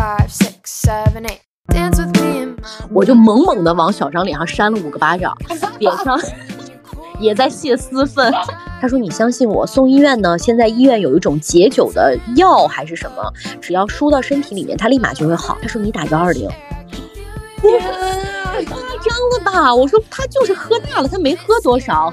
five, six, seven, eight. Dance with me and 我就猛猛的往小张脸上扇了五个巴掌，脸上 也在泄私愤。他说：“你相信我，送医院呢？现在医院有一种解酒的药还是什么，只要输到身体里面，它立马就会好。”他说：“你打幺二零。”太夸张了吧！我说他就是喝大了，他没喝多少。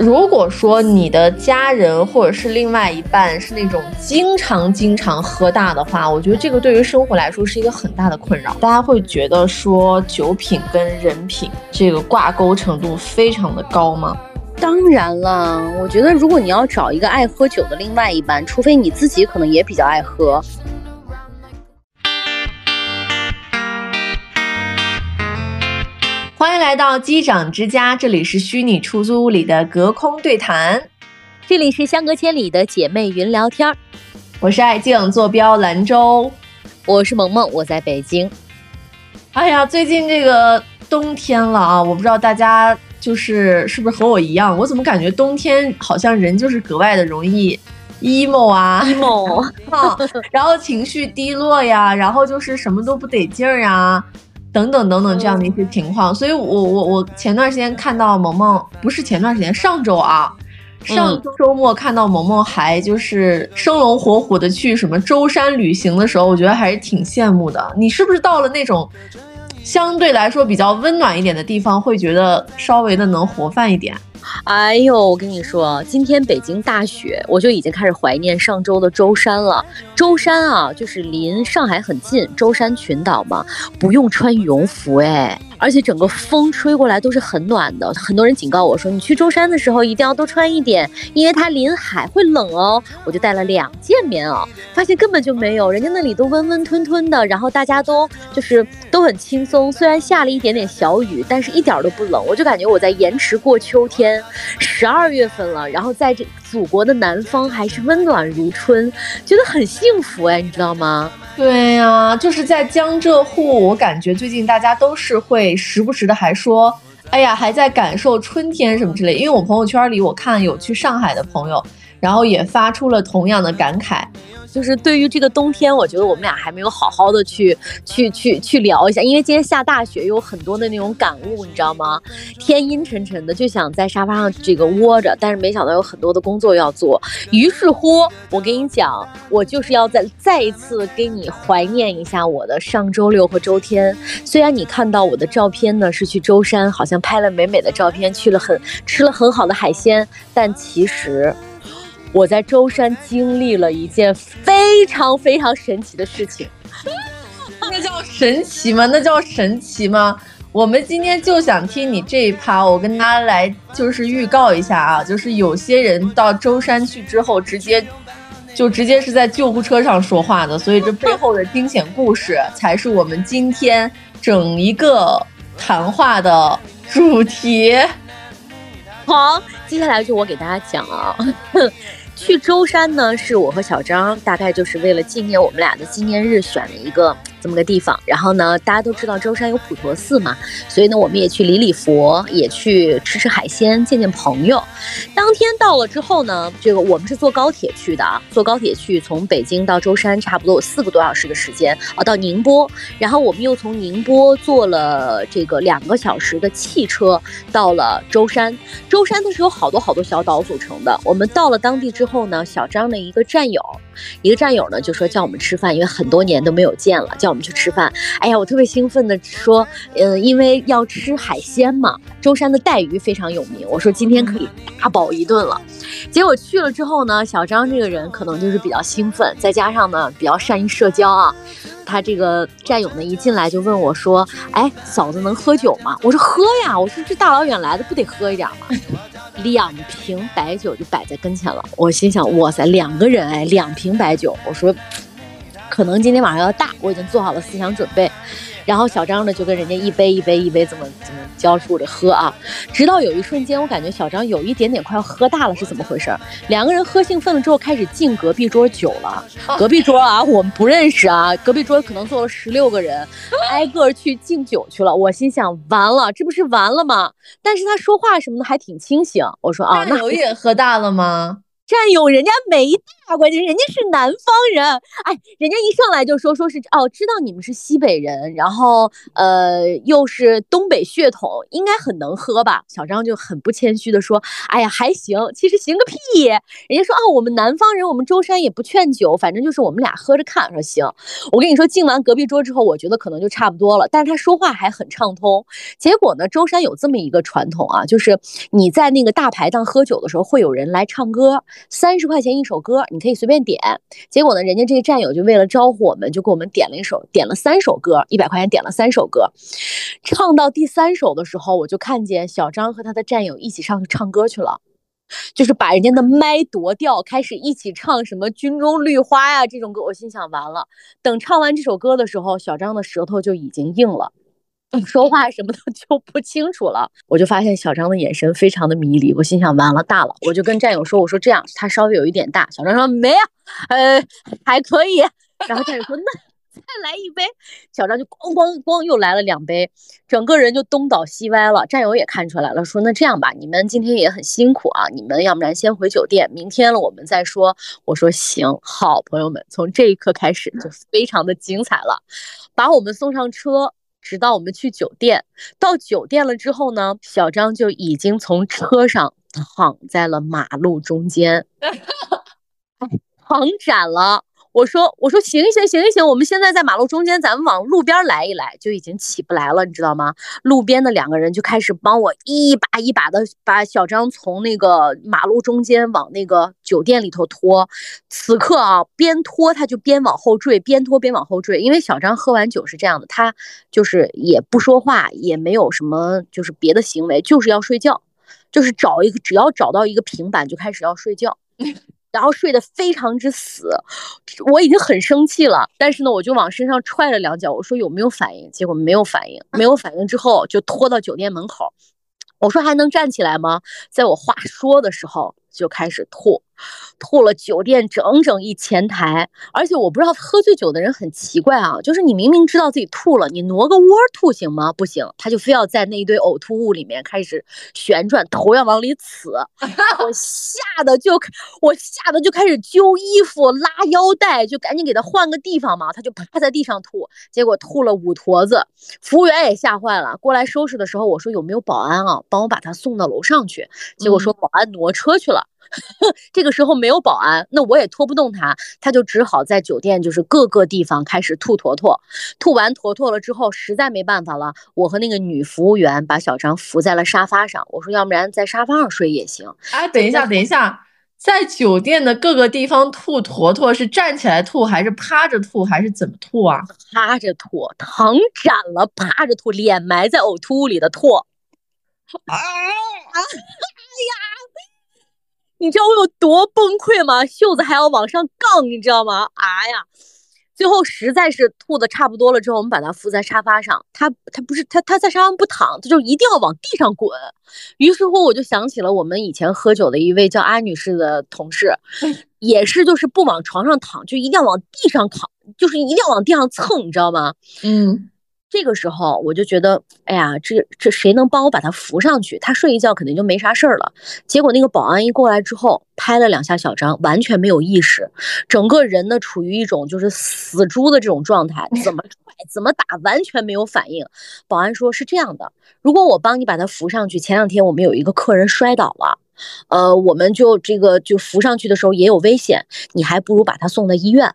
如果说你的家人或者是另外一半是那种经常经常喝大的话，我觉得这个对于生活来说是一个很大的困扰。大家会觉得说酒品跟人品这个挂钩程度非常的高吗？当然了，我觉得如果你要找一个爱喝酒的另外一半，除非你自己可能也比较爱喝。欢迎来到机长之家，这里是虚拟出租屋里的隔空对谈，这里是相隔千里的姐妹云聊天儿，我是爱静，坐标兰州。我是萌萌，我在北京。哎呀，最近这个冬天了啊，我不知道大家就是是不是和我一样，我怎么感觉冬天好像人就是格外的容易 emo 啊 emo 啊，然后情绪低落呀，然后就是什么都不得劲儿呀，等等等等这样的一些情况。所以我我我前段时间看到萌萌，不是前段时间，上周啊。上周周末看到萌萌还就是生龙活虎的去什么舟山旅行的时候，我觉得还是挺羡慕的。你是不是到了那种相对来说比较温暖一点的地方，会觉得稍微的能活泛一点？哎呦，我跟你说，今天北京大雪，我就已经开始怀念上周的舟山了。舟山啊，就是离上海很近，舟山群岛嘛，不用穿羽绒服哎，而且整个风吹过来都是很暖的。很多人警告我说，你去舟山的时候一定要多穿一点，因为它临海会冷哦。我就带了两件棉袄，发现根本就没有，人家那里都温温吞吞的，然后大家都就是都很轻松。虽然下了一点点小雨，但是一点都不冷，我就感觉我在延迟过秋天。十二月份了，然后在这祖国的南方还是温暖如春，觉得很幸福哎，你知道吗？对呀、就是在江浙沪，我感觉最近大家都是会时不时的还说，哎呀，还在感受春天什么之类。因为我朋友圈里我看有去上海的朋友，然后也发出了同样的感慨。就是对于这个冬天，我觉得我们俩还没有好好的去去去去聊一下，因为今天下大雪，有很多的那种感悟，你知道吗？天阴沉沉的，就想在沙发上这个窝着，但是没想到有很多的工作要做。于是乎，我跟你讲，我就是要再再一次给你怀念一下我的上周六和周天。虽然你看到我的照片呢是去舟山，好像拍了美美的照片，去了很吃了很好的海鲜，但其实。我在舟山经历了一件非常非常神奇的事情。那叫神奇吗？那叫神奇吗？我们今天就想听你这一趴，我跟大家来就是预告一下啊，就是有些人到舟山去之后，直接就直接是在救护车上说话的，所以这背后的惊险故事才是我们今天整一个谈话的主题。好，接下来就我给大家讲啊。去舟山呢，是我和小张大概就是为了纪念我们俩的纪念日选了一个这么个地方。然后呢，大家都知道舟山有普陀寺嘛，所以呢，我们也去礼礼佛，也去吃吃海鲜，见见朋友。当天到了之后呢，这个我们是坐高铁去的啊，坐高铁去，从北京到舟山差不多有四个多小时的时间啊，到宁波，然后我们又从宁波坐了这个两个小时的汽车到了舟山。舟山它是有好多好多小岛组成的。我们到了当地之后呢，小张的一个战友，一个战友呢就说叫我们吃饭，因为很多年都没有见了，叫我们去吃饭。哎呀，我特别兴奋的说，嗯、因为要吃海鲜嘛，舟山的带鱼非常有名，我说今天可以大饱一顿了。结果去了之后呢，小张这个人可能就是比较兴奋，再加上呢比较善于社交啊。他这个战友呢一进来就问我说：“哎，嫂子能喝酒吗？”我说：“喝呀！”我说：“这大老远来的不得喝一点吗？”两瓶白酒就摆在跟前了。我心想：“哇塞，两个人哎，两瓶白酒。”我说：“可能今天晚上要大，我已经做好了思想准备。”然后小张呢就跟人家一杯一杯一杯怎么怎么交出着喝啊，直到有一瞬间，我感觉小张有一点点快要喝大了，是怎么回事？两个人喝兴奋了之后，开始敬隔壁桌酒了。隔壁桌啊，我们不认识啊，隔壁桌可能坐了十六个人，挨个去敬酒去了。我心想，完了，这不是完了吗？但是他说话什么的还挺清醒。我说啊，那战友也喝大了吗？战友人家没大关键人家是南方人，哎，人家一上来就说说是哦，知道你们是西北人，然后呃又是东北血统，应该很能喝吧？小张就很不谦虚的说，哎呀还行，其实行个屁！人家说啊，我们南方人，我们舟山也不劝酒，反正就是我们俩喝着看。说行，我跟你说，敬完隔壁桌之后，我觉得可能就差不多了，但是他说话还很畅通。结果呢，舟山有这么一个传统啊，就是你在那个大排档喝酒的时候，会有人来唱歌，三十块钱一首歌，你可以随便点。结果呢，人家这个战友就为了招呼我们，就给我们点了一首，点了三首歌，一百块钱点了三首歌。唱到第三首的时候，我就看见小张和他的战友一起上去唱歌去了。就是把人家的麦夺掉，开始一起唱什么《军中绿花》呀这种歌，我心想完了。等唱完这首歌的时候，小张的舌头就已经硬了，说话什么的 就不清楚了。我就发现小张的眼神非常的迷离，我心想完了大了。我就跟战友说，我说这样他稍微有一点大。小张说没啊，呃还可以。然后战友说 那。再来一杯，小张就咣咣咣又来了两杯，整个人就东倒西歪了。战友也看出来了，说那这样吧，你们今天也很辛苦啊，你们要不然先回酒店，明天了我们再说。我说行，好，朋友们，从这一刻开始就非常的精彩了，把我们送上车，直到我们去酒店。到酒店了之后呢，小张就已经从车上躺在了马路中间，躺斩了。我说我说行行行行，我们现在在马路中间，咱们往路边来一来，就已经起不来了，你知道吗？路边的两个人就开始帮我一把一把的把小张从那个马路中间往那个酒店里头拖。此刻啊，边拖他就边往后坠，边拖边往后坠。因为小张喝完酒是这样的，他就是也不说话，也没有什么就是别的行为，就是要睡觉，就是找一个只要找到一个平板就开始要睡觉。然后睡得非常之死，我已经很生气了，但是呢，我就往身上踹了两脚，我说有没有反应？结果没有反应，没有反应之后就拖到酒店门口，我说还能站起来吗？在我话说的时候就开始吐。吐了酒店整整一前台，而且我不知道喝醉酒的人很奇怪啊，就是你明明知道自己吐了，你挪个窝吐行吗？不行，他就非要在那一堆呕吐物里面开始旋转，头要往里呲，我吓得就我吓得就开始揪衣服拉腰带，就赶紧给他换个地方嘛，他就趴在地上吐，结果吐了五坨子，服务员也吓坏了，过来收拾的时候我说有没有保安啊，帮我把他送到楼上去，结果说保安挪车去了。这个时候没有保安，那我也拖不动他，他就只好在酒店就是各个地方开始吐坨坨，吐完坨坨了之后，实在没办法了，我和那个女服务员把小张扶在了沙发上，我说要不然在沙发上睡也行。哎，等一下，等一下，在酒店的各个地方吐坨坨是站起来吐还是趴着吐还是怎么吐啊？趴着吐，躺斩了，趴着吐，脸埋在呕吐物里的吐。啊！哎呀！你知道我有多崩溃吗？袖子还要往上杠，你知道吗？啊呀！最后实在是吐的差不多了之后，我们把他扶在沙发上。他他不是他他在沙发上不躺，他就一定要往地上滚。于是乎，我就想起了我们以前喝酒的一位叫阿女士的同事，也是就是不往床上躺，就一定要往地上躺，就是一定要往地上蹭，你知道吗？嗯。这个时候我就觉得，哎呀，这这谁能帮我把他扶上去？他睡一觉肯定就没啥事儿了。结果那个保安一过来之后，拍了两下小张，完全没有意识，整个人呢处于一种就是死猪的这种状态，怎么 踹怎么打，完全没有反应。保安说是这样的，如果我帮你把他扶上去，前两天我们有一个客人摔倒了，呃，我们就这个就扶上去的时候也有危险，你还不如把他送到医院。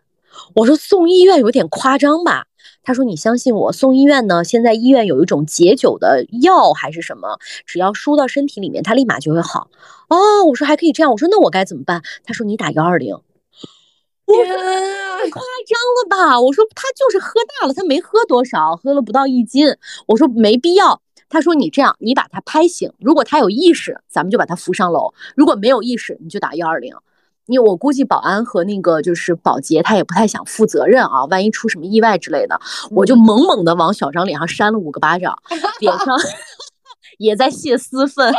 我说送医院有点夸张吧。他说：“你相信我，送医院呢。现在医院有一种解酒的药还是什么，只要输到身体里面，他立马就会好。”哦，我说还可以这样。我说那我该怎么办？他说你打幺二零。夸张了吧？我说他就是喝大了，他没喝多少，喝了不到一斤。我说没必要。他说你这样，你把他拍醒，如果他有意识，咱们就把他扶上楼；如果没有意识，你就打幺二零。因为我估计保安和那个就是保洁，他也不太想负责任啊，万一出什么意外之类的，我就猛猛的往小张脸上扇了五个巴掌，脸上 也在泄私愤，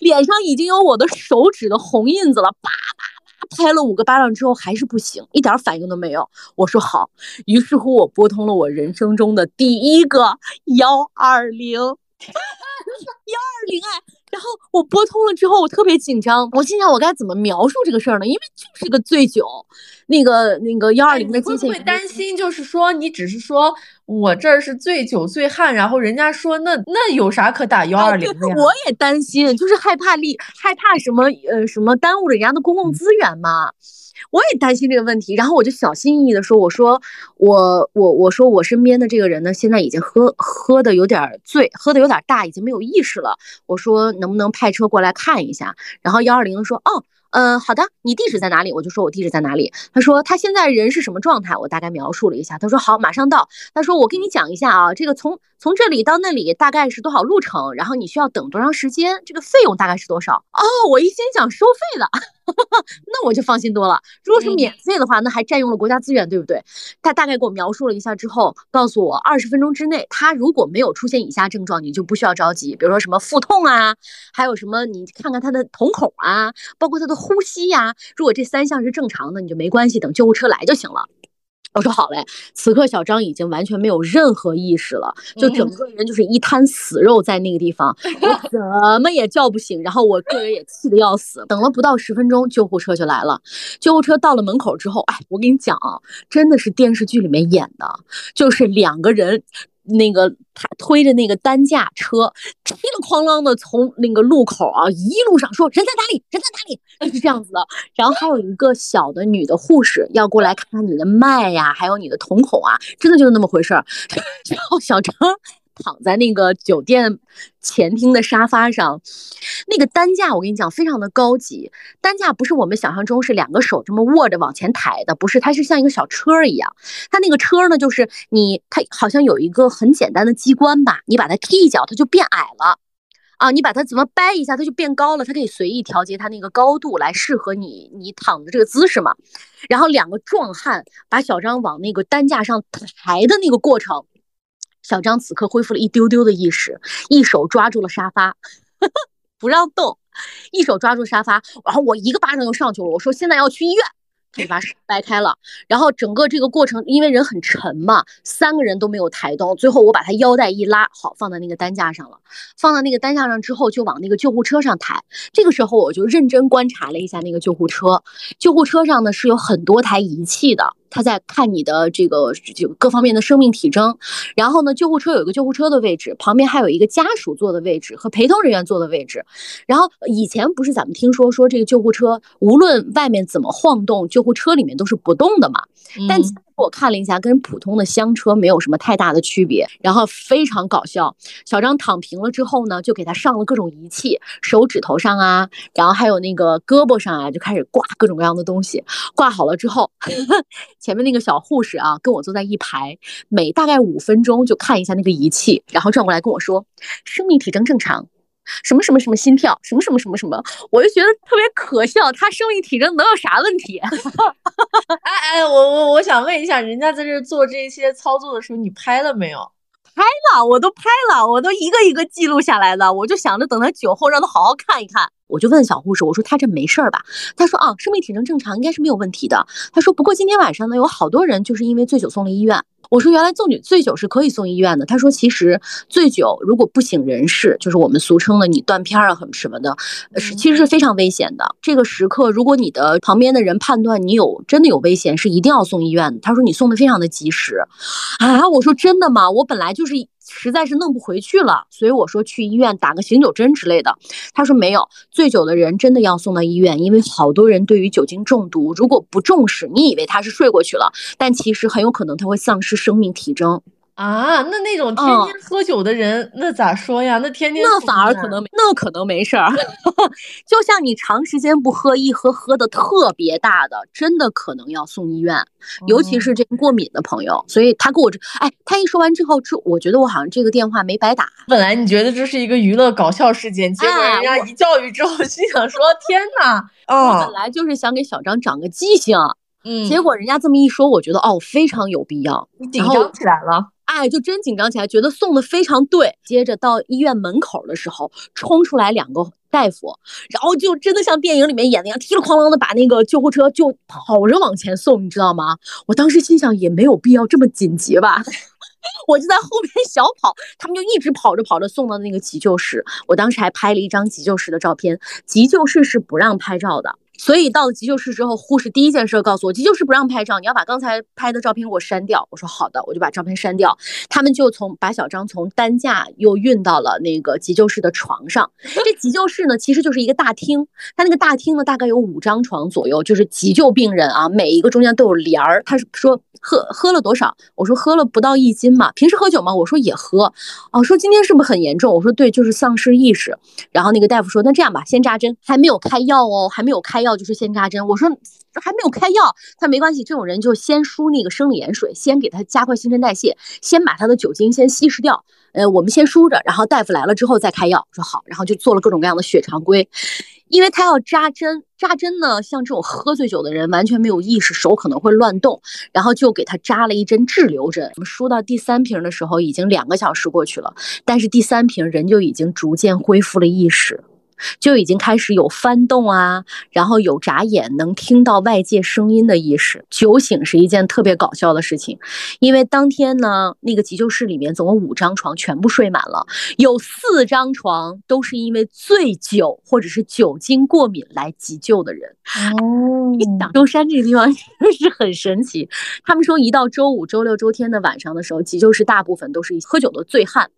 脸上已经有我的手指的红印子了，叭叭叭拍了五个巴掌之后还是不行，一点反应都没有。我说好，于是乎我拨通了我人生中的第一个幺二零。幺二零哎，然后我拨通了之后，我特别紧张，我心想我该怎么描述这个事儿呢？因为就是个醉酒，那个那个幺二零的你会不会接线员担心？就是说，你只是说我这儿是醉酒醉汉，然后人家说那那有啥可打幺哎二零的呀？我也担心，就是害怕利害怕什么呃什么耽误了人家的公共资源嘛。我也担心这个问题，然后我就小心翼翼的说：“我说我我我说我身边的这个人呢，现在已经喝喝的有点醉，喝的有点大，已经没有意识了。我说能不能派车过来看一下？”然后幺二零说：“哦，嗯，好的，你地址在哪里？”我就说我地址在哪里。他说他现在人是什么状态？我大概描述了一下。他说好，马上到。他说我跟你讲一下啊，这个从从这里到那里大概是多少路程，然后你需要等多长时间，这个费用大概是多少？哦，我一心想收费的，那我就放心多了。如果是嗯免费的话，那还占用了国家资源，对不对？他大概给我描述了一下之后，告诉我二十分钟之内，他如果没有出现以下症状，你就不需要着急，比如说什么腹痛啊，还有什么你看看他的瞳孔啊，包括他的呼吸呀、如果这三项是正常的，你就没关系，等救护车来就行了。我说好嘞，此刻小张已经完全没有任何意识了，就整个人就是一滩死肉在那个地方，我怎么也叫不醒，然后我个人也气得要死。等了不到十分钟，救护车就来了。救护车到了门口之后，哎，我跟你讲啊，真的是电视剧里面演的，就是两个人。那个他推着那个担架车，噼里哐啷的从那个路口啊，一路上说人在哪里，人在哪里，是这样子的。然后还有一个小的女的护士要过来看看你的脉呀、还有你的瞳孔啊，真的就是那么回事儿。然后小张躺在那个酒店前厅的沙发上，那个担架我跟你讲非常的高级，担架不是我们想象中是两个手这么握着往前抬的，不是，它是像一个小车一样。它那个车呢，就是你它好像有一个很简单的机关吧，你把它踢一脚，它就变矮了。啊，你把它怎么掰一下，它就变高了，它可以随意调节它那个高度来适合你你躺的这个姿势嘛。然后两个壮汉把小张往那个担架上抬的那个过程，小张此刻恢复了一丢丢的意识，一手抓住了沙发，不让动，一手抓住沙发，然后我一个巴掌就上去了，我说现在要去医院。他就把手掰开了，然后整个这个过程，因为人很沉嘛，三个人都没有抬动，最后我把他腰带一拉，好放在那个担架上了。放到那个担架上之后，就往那个救护车上抬。这个时候我就认真观察了一下那个救护车，救护车上呢是有很多台仪器的，它在看你的这个这个各方面的生命体征。然后呢，救护车有一个救护车的位置，旁边还有一个家属坐的位置和陪同人员坐的位置。然后以前不是咱们听说说这个救护车无论外面怎么晃动，救护车里面都是不动的嘛。但嗯其实我看了一下，跟普通的厢车没有什么太大的区别，然后非常搞笑。小张躺平了之后呢，就给他上了各种仪器，手指头上啊，然后还有那个胳膊上啊，就开始挂各种各样的东西。挂好了之后，前面那个小护士啊，跟我坐在一排，每大概五分钟就看一下那个仪器，然后转过来跟我说，生命体征正常。什么什么什么心跳，什么什么什么什么，我就觉得特别可笑。他生命体征能有啥问题？哎哎，我我我想问一下，人家在这做这些操作的时候，你拍了没有？拍了，我都拍了，我都一个一个记录下来的。我就想着等他酒后让他好好看一看。我就问小护士，我说他这没事儿吧？他说啊，生命体征正常，应该是没有问题的。他说不过今天晚上呢，有好多人就是因为醉酒送了医院。我说原来醉酒醉酒是可以送医院的。他说其实醉酒如果不省人事，就是我们俗称的你断片儿啊很什么的，呃是其实是非常危险的。这个时刻，如果你的旁边的人判断你有真的有危险，是一定要送医院的。他说你送的非常的及时。啊，我说真的吗？我本来就是实在是弄不回去了，所以我说去医院打个醒酒针之类的。他说没有，醉酒的人真的要送到医院，因为好多人对于酒精中毒，如果不重视，你以为他是睡过去了，但其实很有可能他会丧失生命体征，啊，那那种天嗯天喝酒的人，那咋说呀？那天天那反而可能没，那可能没事儿。就像你长时间不喝，一喝喝的特别大的，真的可能要送医院。尤其哦是这个过敏的朋友，所以他跟我这，哎，他一说完之后，之我觉得我好像这个电话没白打。本来你觉得这是一个娱乐搞笑事件，结果哎人家一教育之后，心想说：“天呐，我哦本，来就是想给小张长个记性，嗯，结果人家这么一说，我觉得哦非常有必要，你紧张起来了。哎，就真紧张起来，觉得送的非常对。接着到医院门口的时候，冲出来两个大夫，然后就真的像电影里面演的一样，踢了哐啷的把那个救护车就跑着往前送，你知道吗？我当时心想，也没有必要这么紧急吧。我就在后面小跑，他们就一直跑着跑着送到那个急救室。我当时还拍了一张急救室的照片，急救室是不让拍照的。所以到了急救室之后，护士第一件事告诉我，急救室不让拍照，你要把刚才拍的照片给我删掉。我说好的，我就把照片删掉。他们就从把小张从担架又运到了那个急救室的床上。这急救室呢，其实就是一个大厅，它那个大厅呢大概有五张床左右，就是急救病人啊，每一个中间都有帘儿。他是说喝喝了多少？我说喝了不到一斤嘛。平时喝酒吗？我说也喝。哦，说今天是不是很严重？我说对，就是丧失意识。然后那个大夫说，那这样吧，先扎针，还没有开药哦，还没有开药。就是先扎针，我说还没有开药，他没关系，这种人就先输那个生理盐水，先给他加快新陈代谢，先把他的酒精先稀释掉。呃，我们先输着，然后大夫来了之后再开药。说好，然后就做了各种各样的血常规，因为他要扎针，扎针呢，像这种喝醉酒的人完全没有意识，手可能会乱动，然后就给他扎了一针滞留针。我们输到第三瓶的时候，已经两个小时过去了，但是第三瓶人就已经逐渐恢复了意识。就已经开始有翻动啊，然后有眨眼，能听到外界声音的意识。酒醒是一件特别搞笑的事情，因为当天呢，那个急救室里面总共五张床全部睡满了，有四张床都是因为醉酒或者是酒精过敏来急救的人。哦，舟山这个地方 是很神奇。他们说，一到周五、周六、周天的晚上的时候，急救室大部分都是喝酒的醉汉。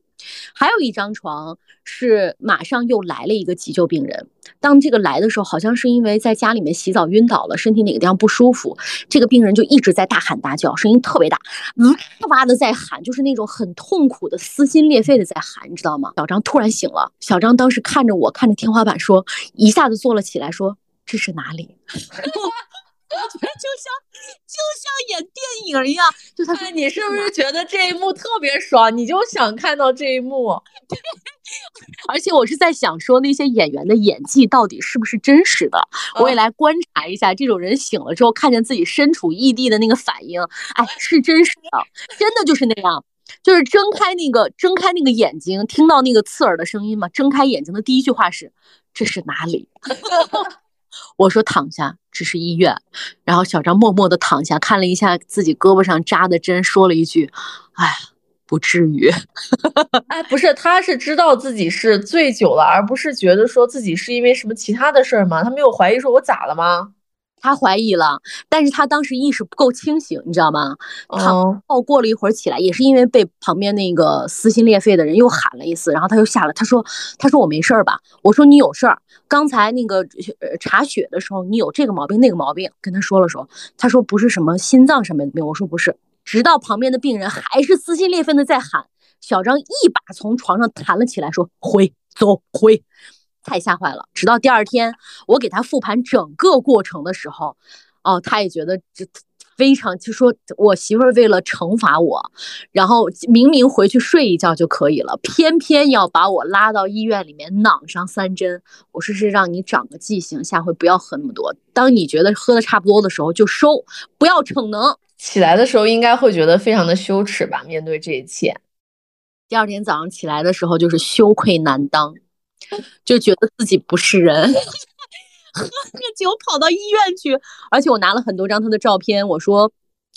还有一张床是马上又来了一个急救病人。当这个来的时候，好像是因为在家里面洗澡晕倒了，身体哪个地方不舒服，这个病人就一直在大喊大叫，声音特别大，哇哇的在喊，就是那种很痛苦的、撕心裂肺的在喊，你知道吗？小张突然醒了，小张当时看着我，看着天花板说，一下子坐了起来，说这是哪里？我觉得就像就像演电影一样，就他说你是不是觉得这一幕特别爽？你就想看到这一幕，而且我是在想说那些演员的演技到底是不是真实的？我也来观察一下这种人醒了之后看见自己身处异地的那个反应。哎，是真实的，真的就是那样，就是睁开那个睁开那个眼睛，听到那个刺耳的声音嘛。睁开眼睛的第一句话是：“这是哪里？” 我说躺下，这是医院。然后小张默默的躺下，看了一下自己胳膊上扎的针，说了一句：“哎，不至于。”哎，不是，他是知道自己是醉酒了，而不是觉得说自己是因为什么其他的事儿吗？他没有怀疑说我咋了吗？他怀疑了，但是他当时意识不够清醒，你知道吗？躺后过了一会儿起来，也是因为被旁边那个撕心裂肺的人又喊了一次，然后他又下来，他说：“他说我没事儿吧？”我说：“你有事儿。刚才那个呃查血的时候，你有这个毛病那个毛病，跟他说了说。他说不是什么心脏上面的病。我说不是。直到旁边的病人还是撕心裂肺的在喊，小张一把从床上弹了起来，说：回走回。太吓坏了！直到第二天，我给他复盘整个过程的时候，哦，他也觉得这非常，就说我媳妇儿为了惩罚我，然后明明回去睡一觉就可以了，偏偏要把我拉到医院里面攮上三针。我说是让你长个记性，下回不要喝那么多。当你觉得喝的差不多的时候就收，不要逞能。起来的时候应该会觉得非常的羞耻吧？面对这一切，第二天早上起来的时候就是羞愧难当。就觉得自己不是人，喝个酒跑到医院去，而且我拿了很多张他的照片。我说，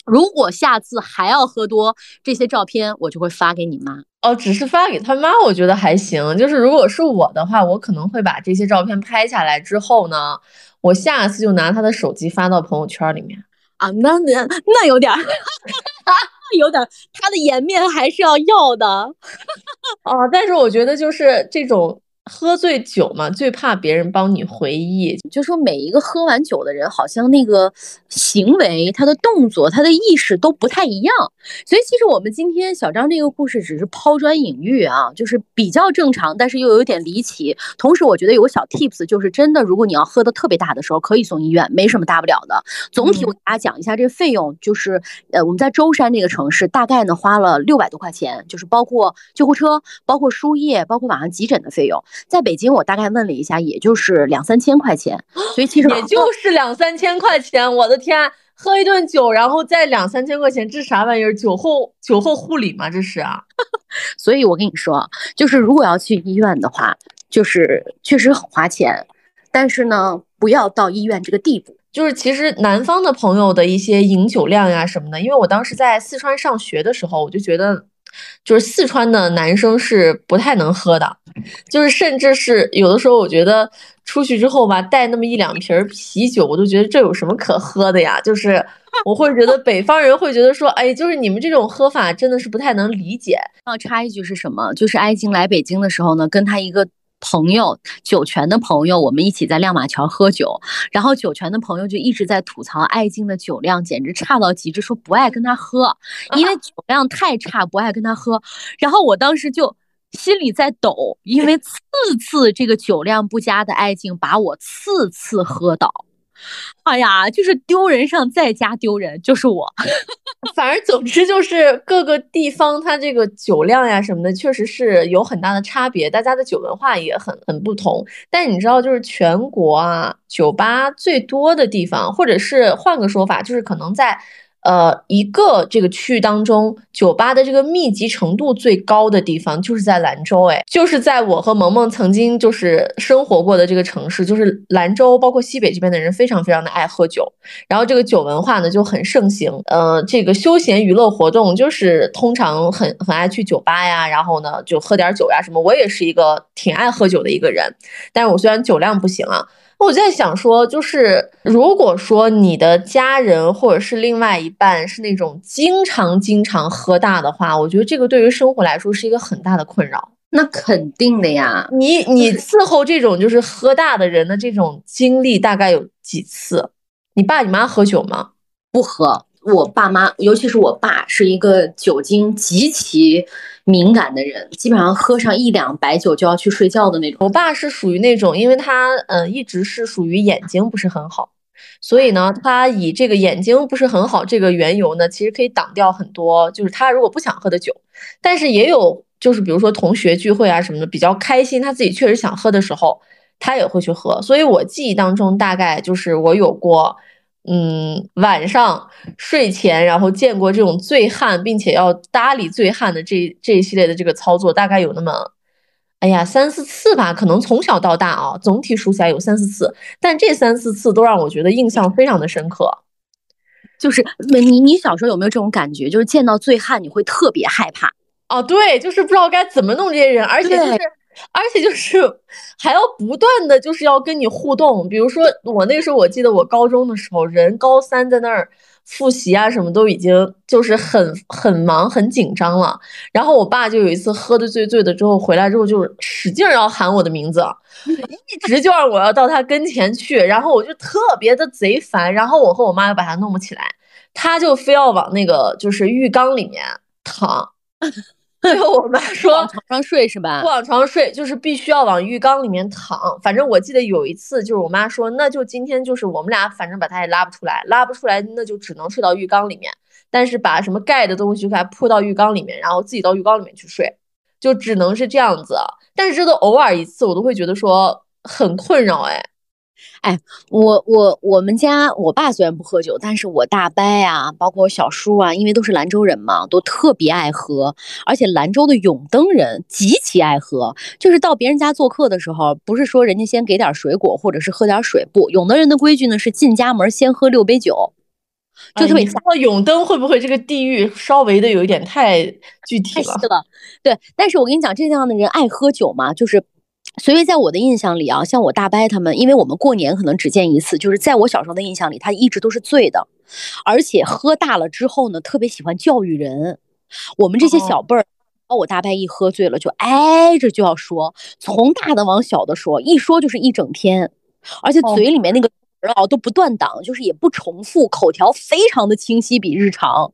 如果下次还要喝多，这些照片我就会发给你妈。哦，只是发给他妈，我觉得还行。就是如果是我的话，我可能会把这些照片拍下来之后呢，我下次就拿他的手机发到朋友圈里面。啊，那那那有点，有点，他的颜面还是要要的。哦，但是我觉得就是这种。喝醉酒嘛，最怕别人帮你回忆。就说每一个喝完酒的人，好像那个行为、他的动作、他的意识都不太一样。所以其实我们今天小张这个故事只是抛砖引玉啊，就是比较正常，但是又有点离奇。同时，我觉得有个小 tips，就是真的，如果你要喝的特别大的时候，可以送医院，没什么大不了的。总体我给大家讲一下这个费用，就是呃，我们在舟山这个城市，大概呢花了六百多块钱，就是包括救护车、包括输液、包括晚上急诊的费用。在北京，我大概问了一下，也就是两三千块钱，所以其实也就是两三千块钱。我的天，喝一顿酒，然后再两三千块钱，这啥玩意儿？酒后酒后护理吗？这是啊。所以我跟你说，就是如果要去医院的话，就是确实很花钱，但是呢，不要到医院这个地步。就是其实南方的朋友的一些饮酒量呀什么的，因为我当时在四川上学的时候，我就觉得就是四川的男生是不太能喝的，就是甚至是有的时候我觉得出去之后吧，带那么一两瓶啤酒，我都觉得这有什么可喝的呀？就是我会觉得北方人会觉得说，哎，就是你们这种喝法真的是不太能理解。要插一句是什么？就是艾静来北京的时候呢，跟他一个朋友酒泉的朋友，我们一起在亮马桥喝酒，然后酒泉的朋友就一直在吐槽艾静的酒量简直差到极致，说不爱跟他喝，因为酒量太差，不爱跟他喝。然后我当时就心里在抖，因为次次这个酒量不佳的艾静把我次次喝倒。哎呀，就是丢人上再加丢人，就是我。反正总之就是各个地方它这个酒量呀什么的，确实是有很大的差别，大家的酒文化也很很不同。但你知道，就是全国啊，酒吧最多的地方，或者是换个说法，就是可能在。呃，一个这个区域当中，酒吧的这个密集程度最高的地方，就是在兰州，哎，就是在我和萌萌曾经就是生活过的这个城市，就是兰州，包括西北这边的人非常非常的爱喝酒，然后这个酒文化呢就很盛行，呃，这个休闲娱乐活动就是通常很很爱去酒吧呀，然后呢就喝点酒呀什么，我也是一个挺爱喝酒的一个人，但是我虽然酒量不行啊。我在想说，就是如果说你的家人或者是另外一半是那种经常经常喝大的话，我觉得这个对于生活来说是一个很大的困扰。那肯定的呀，你你伺候这种就是喝大的人的这种经历大概有几次？你爸你妈喝酒吗？不喝。我爸妈，尤其是我爸，是一个酒精极其敏感的人，基本上喝上一两白酒就要去睡觉的那种。我爸是属于那种，因为他嗯一直是属于眼睛不是很好，所以呢，他以这个眼睛不是很好这个缘由呢，其实可以挡掉很多，就是他如果不想喝的酒。但是也有就是比如说同学聚会啊什么的比较开心，他自己确实想喝的时候，他也会去喝。所以我记忆当中大概就是我有过。嗯，晚上睡前，然后见过这种醉汉，并且要搭理醉汉的这这一系列的这个操作，大概有那么，哎呀，三四次吧。可能从小到大啊，总体数起来有三四次，但这三四次都让我觉得印象非常的深刻。就是你你小时候有没有这种感觉？就是见到醉汉你会特别害怕？哦，对，就是不知道该怎么弄这些人，而且就是。而且就是还要不断的就是要跟你互动，比如说我那时候我记得我高中的时候，人高三在那儿复习啊，什么都已经就是很很忙很紧张了。然后我爸就有一次喝的醉醉的之后回来之后，就使劲要喊我的名字，一直就让我要到他跟前去，然后我就特别的贼烦。然后我和我妈又把他弄不起来，他就非要往那个就是浴缸里面躺。最后我妈说往床上睡是吧？不往床上睡，就是必须要往浴缸里面躺。反正我记得有一次，就是我妈说，那就今天就是我们俩，反正把他也拉不出来，拉不出来，那就只能睡到浴缸里面。但是把什么盖的东西给他铺到浴缸里面，然后自己到浴缸里面去睡，就只能是这样子。但是这都偶尔一次，我都会觉得说很困扰，哎。哎，我我我们家我爸虽然不喝酒，但是我大伯啊，包括我小叔啊，因为都是兰州人嘛，都特别爱喝。而且兰州的永登人极其爱喝，就是到别人家做客的时候，不是说人家先给点水果或者是喝点水，不，永登人的规矩呢是进家门先喝六杯酒，就特别。说永登会不会这个地域稍微的有一点太具体了？是的，对。但是我跟你讲，这样的人爱喝酒嘛，就是。所以在我的印象里啊，像我大伯他们，因为我们过年可能只见一次，就是在我小时候的印象里，他一直都是醉的，而且喝大了之后呢，特别喜欢教育人。我们这些小辈儿，我大伯一喝醉了就挨着就要说，从大的往小的说，一说就是一整天，而且嘴里面那个啊都不断档，就是也不重复，口条非常的清晰，比日常。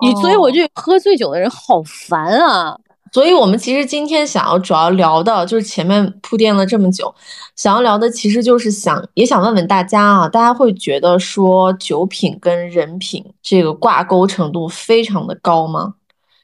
你所以我就喝醉酒的人好烦啊。所以，我们其实今天想要主要聊的，就是前面铺垫了这么久，想要聊的其实就是想，也想问问大家啊，大家会觉得说酒品跟人品这个挂钩程度非常的高吗？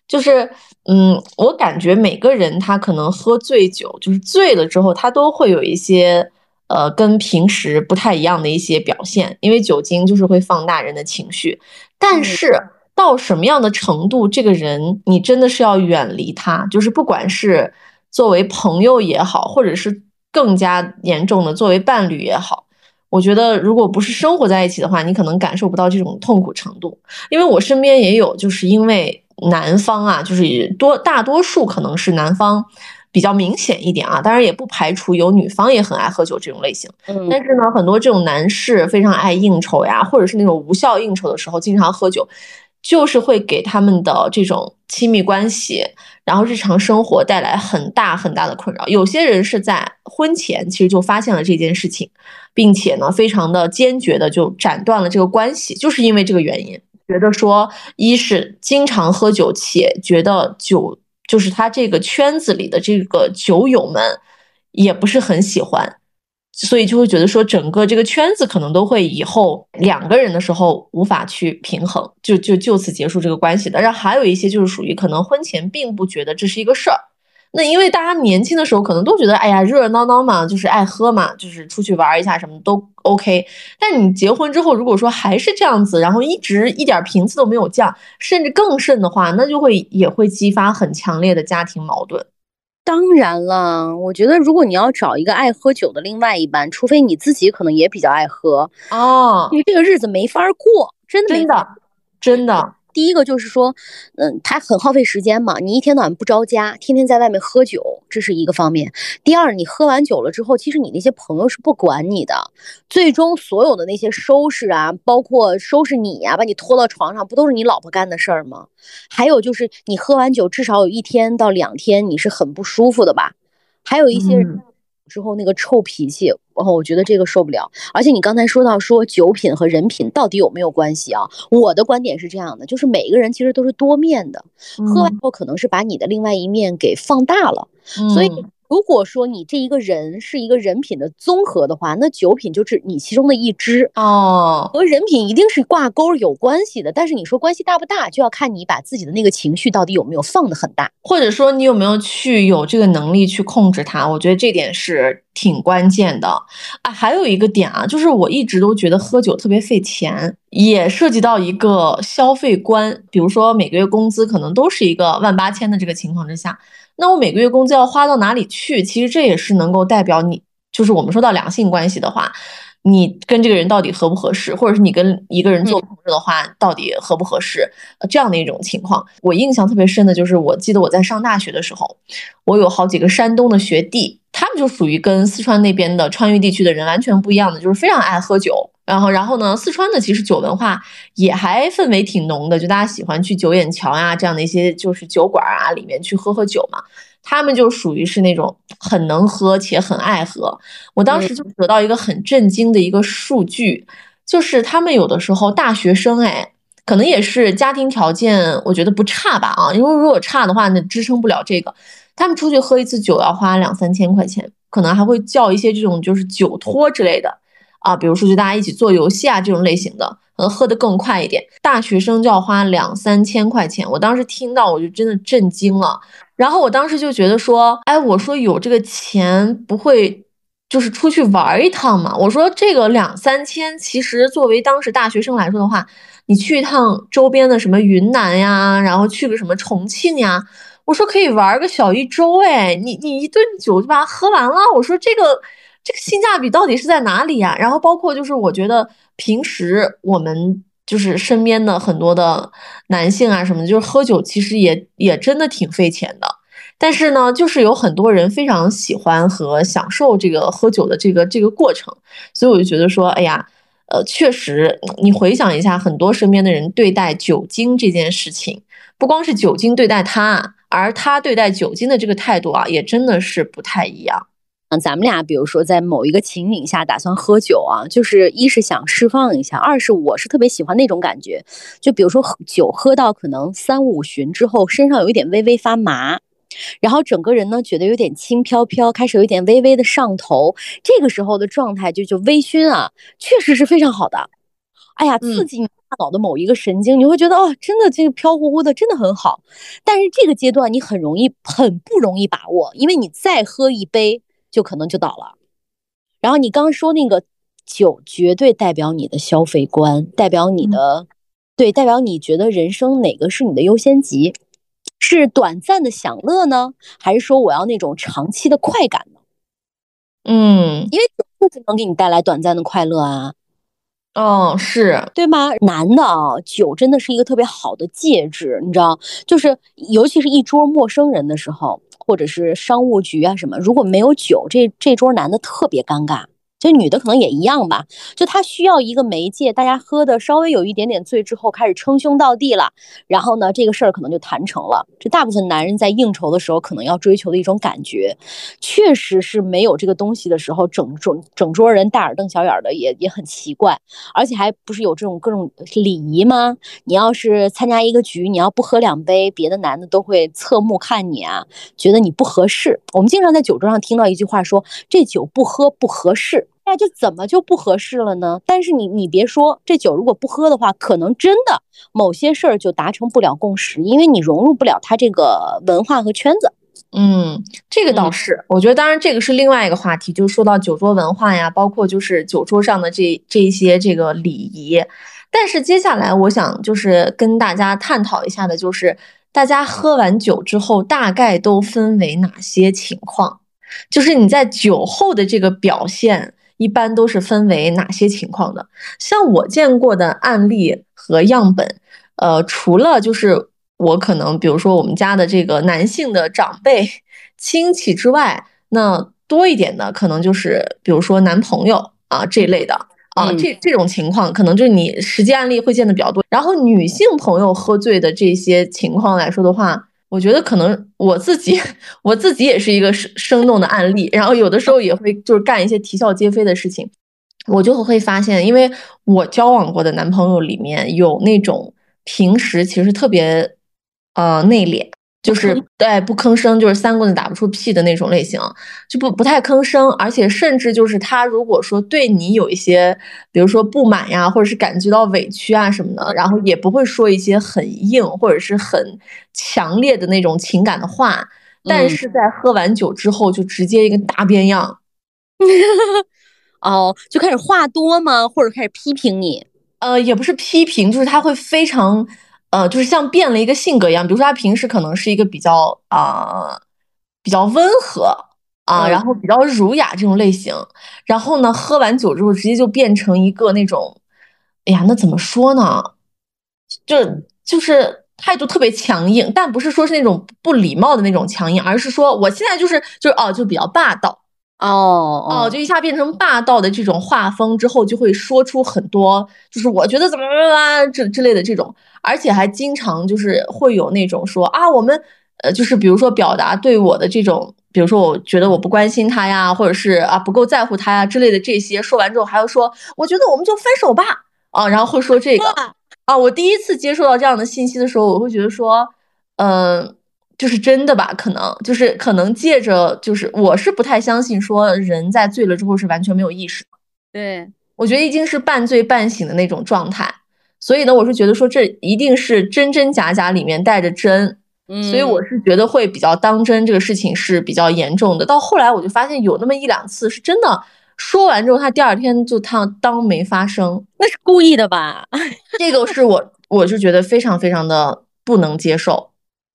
就是，嗯，我感觉每个人他可能喝醉酒，就是醉了之后，他都会有一些，呃，跟平时不太一样的一些表现，因为酒精就是会放大人的情绪，但是。到什么样的程度，这个人你真的是要远离他，就是不管是作为朋友也好，或者是更加严重的作为伴侣也好，我觉得如果不是生活在一起的话，你可能感受不到这种痛苦程度。因为我身边也有，就是因为男方啊，就是多大多数可能是男方比较明显一点啊，当然也不排除有女方也很爱喝酒这种类型。嗯但是呢，很多这种男士非常爱应酬呀，或者是那种无效应酬的时候，经常喝酒，就是会给他们的这种亲密关系，然后日常生活带来很大很大的困扰。有些人是在婚前其实就发现了这件事情，并且呢，非常的坚决的就斩断了这个关系，就是因为这个原因，觉得说，一是经常喝酒，且觉得酒就是他这个圈子里的这个酒友们也不是很喜欢。所以就会觉得说，整个这个圈子可能都会以后两个人的时候无法去平衡，就就就此结束这个关系的。然后还有一些就是属于可能婚前并不觉得这是一个事儿，那因为大家年轻的时候可能都觉得，哎呀热热闹闹嘛，就是爱喝嘛，就是出去玩一下什么都 OK。但你结婚之后，如果说还是这样子，然后一直一点频次都没有降，甚至更甚的话，那就会也会激发很强烈的家庭矛盾。当然了，我觉得如果你要找一个爱喝酒的另外一半，除非你自己可能也比较爱喝，哦，因为这个日子没法过，真的真的，真的，第一个就是说，嗯，他很耗费时间嘛，你一天到晚不着家，天天在外面喝酒，这是一个方面。第二，你喝完酒了之后，其实你那些朋友是不管你的，最终所有的那些收拾啊，包括收拾你呀、把你拖到床上，不都是你老婆干的事儿吗？还有就是你喝完酒，至少有一天到两天你是很不舒服的吧？还有一些之后那个臭脾气，哦，我觉得这个受不了。而且你刚才说到说酒品和人品到底有没有关系啊？我的观点是这样的，就是每个人其实都是多面的，喝完嗯后可能是把你的另外一面给放大了。所以嗯如果说你这一个人是一个人品的综合的话，那酒品就是你其中的一支。哦，和人品一定是挂钩有关系的，但是你说关系大不大，就要看你把自己的那个情绪到底有没有放得很大。或者说你有没有去有这个能力去控制它？我觉得这点是挺关键的啊。还有一个点啊，就是我一直都觉得喝酒特别费钱，也涉及到一个消费观。比如说每个月工资可能都是一个万八千的这个情况之下，那我每个月工资要花到哪里去？其实这也是能够代表你，就是我们说到两性关系的话。你跟这个人到底合不合适，或者是你跟一个人做嗯朋友的话，到底合不合适？呃，这样的一种情况，我印象特别深的就是，我记得我在上大学的时候，我有好几个山东的学弟，他们就属于跟四川那边的川渝地区的人完全不一样的，就是非常爱喝酒。然后，然后呢，四川的其实酒文化也还氛围挺浓的，就大家喜欢去九眼桥呀、这样的一些就是酒馆啊里面去喝喝酒嘛。他们就属于是那种很能喝且很爱喝。我当时就得到一个很震惊的一个数据，就是他们有的时候大学生哎，可能也是家庭条件我觉得不差吧啊，因为如果差的话，那支撑不了这个。他们出去喝一次酒要花两三千块钱，可能还会叫一些这种就是酒托之类的啊，比如说就大家一起做游戏啊这种类型的，可能喝得更快一点。大学生就要花两三千块钱，我当时听到我就真的震惊了。然后我当时就觉得说，哎，我说有这个钱不会就是出去玩一趟嘛？我说这个两三千，其实作为当时大学生来说的话，你去一趟周边的什么云南呀，然后去个什么重庆呀，我说可以玩个小一周，哎，你你一顿酒就把它喝完了。我说这个这个性价比到底是在哪里呀？然后包括就是我觉得平时我们。就是身边的很多的男性啊什么，就是喝酒其实也也真的挺费钱的。但是呢，就是有很多人非常喜欢和享受这个喝酒的这个这个过程，所以我就觉得说，哎呀，呃，确实，你回想一下，很多身边的人对待酒精这件事情，不光是酒精对待他，而他对待酒精的这个态度啊，也真的是不太一样。嗯，咱们俩比如说在某一个情景下打算喝酒啊，就是一是想释放一下，二是我是特别喜欢那种感觉，就比如说喝酒喝到可能三五巡之后，身上有一点微微发麻，然后整个人呢觉得有点轻飘飘，开始有一点微微的上头，这个时候的状态就就微醺啊，确实是非常好的。哎呀，刺嗯激你大脑的某一个神经，你会觉得哦，真的这个飘乎乎的，真的很好。但是这个阶段你很容易很不容易把握，因为你再喝一杯。就可能就倒了。然后你刚刚说那个酒，绝对代表你的消费观，代表你的、嗯、对，代表你觉得人生哪个是你的优先级？是短暂的享乐呢，还是说我要那种长期的快感呢？嗯，因为酒不能给你带来短暂的快乐啊。哦，是，对吗？男的啊，酒真的是一个特别好的介质，你知道，就是尤其是一桌陌生人的时候，或者是商务局啊什么，如果没有酒，这这桌男的特别尴尬。就女的可能也一样吧，就她需要一个媒介，大家喝的稍微有一点点醉之后，开始称兄道弟了，然后呢，这个事儿可能就谈成了。这大部分男人在应酬的时候，可能要追求的一种感觉，确实是没有这个东西的时候，整整整桌人大眼瞪小眼的，也也很奇怪。而且还不是有这种各种礼仪吗？你要是参加一个局，你要不喝两杯，别的男的都会侧目看你啊，觉得你不合适。我们经常在酒桌上听到一句话说，这酒不喝不合适。那就怎么就不合适了呢？但是你你别说，这酒如果不喝的话，可能真的某些事儿就达成不了共识，因为你融入不了他这个文化和圈子。嗯，这个倒是，我觉得当然这个是另外一个话题，就是说到酒桌文化呀，包括就是酒桌上的这这一些这个礼仪。但是接下来我想就是跟大家探讨一下的，就是大家喝完酒之后大概都分为哪些情况，就是你在酒后的这个表现。一般都是分为哪些情况的？像我见过的案例和样本，呃，除了就是我可能比如说我们家的这个男性的长辈亲戚之外，那多一点的可能就是比如说男朋友啊这类的啊，这这种情况可能就是你实际案例会见的比较多。然后女性朋友喝醉的这些情况来说的话。我觉得可能我自己，我自己也是一个生生动的案例，然后有的时候也会就是干一些啼笑皆非的事情，我就会发现，因为我交往过的男朋友里面有那种平时其实特别呃内敛。就是对不吭声，就是三棍子打不出屁的那种类型，就不不太吭声，而且甚至就是他如果说对你有一些，比如说不满呀，或者是感觉到委屈啊什么的，然后也不会说一些很硬或者是很强烈的那种情感的话，但是在喝完酒之后就直接一个大变样，哦，就开始话多吗？或者开始批评你？呃，也不是批评，就是他会非常。呃，就是像变了一个性格一样，比如说他平时可能是一个比较啊比较温和啊，然后比较儒雅这种类型，然后呢，喝完酒之后直接就变成一个那种，哎呀，那怎么说呢？就就是态度特别强硬，但不是说是那种不礼貌的那种强硬，而是说我现在就是就是哦，就比较霸道。哦哦，就一下变成霸道的这种画风之后，就会说出很多，就是我觉得怎么怎么啊之之类的这种，而且还经常就是会有那种说啊，我们呃，就是比如说表达对我的这种，比如说我觉得我不关心他呀，或者是啊不够在乎他呀之类的这些，说完之后还要说，我觉得我们就分手吧。啊，然后会说这个啊，我第一次接受到这样的信息的时候，我会觉得说，嗯。就是真的吧？可能就是可能借着就是，我是不太相信说人在醉了之后是完全没有意识。对我觉得已经是半醉半醒的那种状态。所以呢，我是觉得说这一定是真真假假，里面带着真。嗯，所以我是觉得会比较当真，这个事情是比较严重的。到后来我就发现有那么一两次是真的，说完之后他第二天就他当没发生，那是故意的吧？这个是我我是觉得非常非常的不能接受。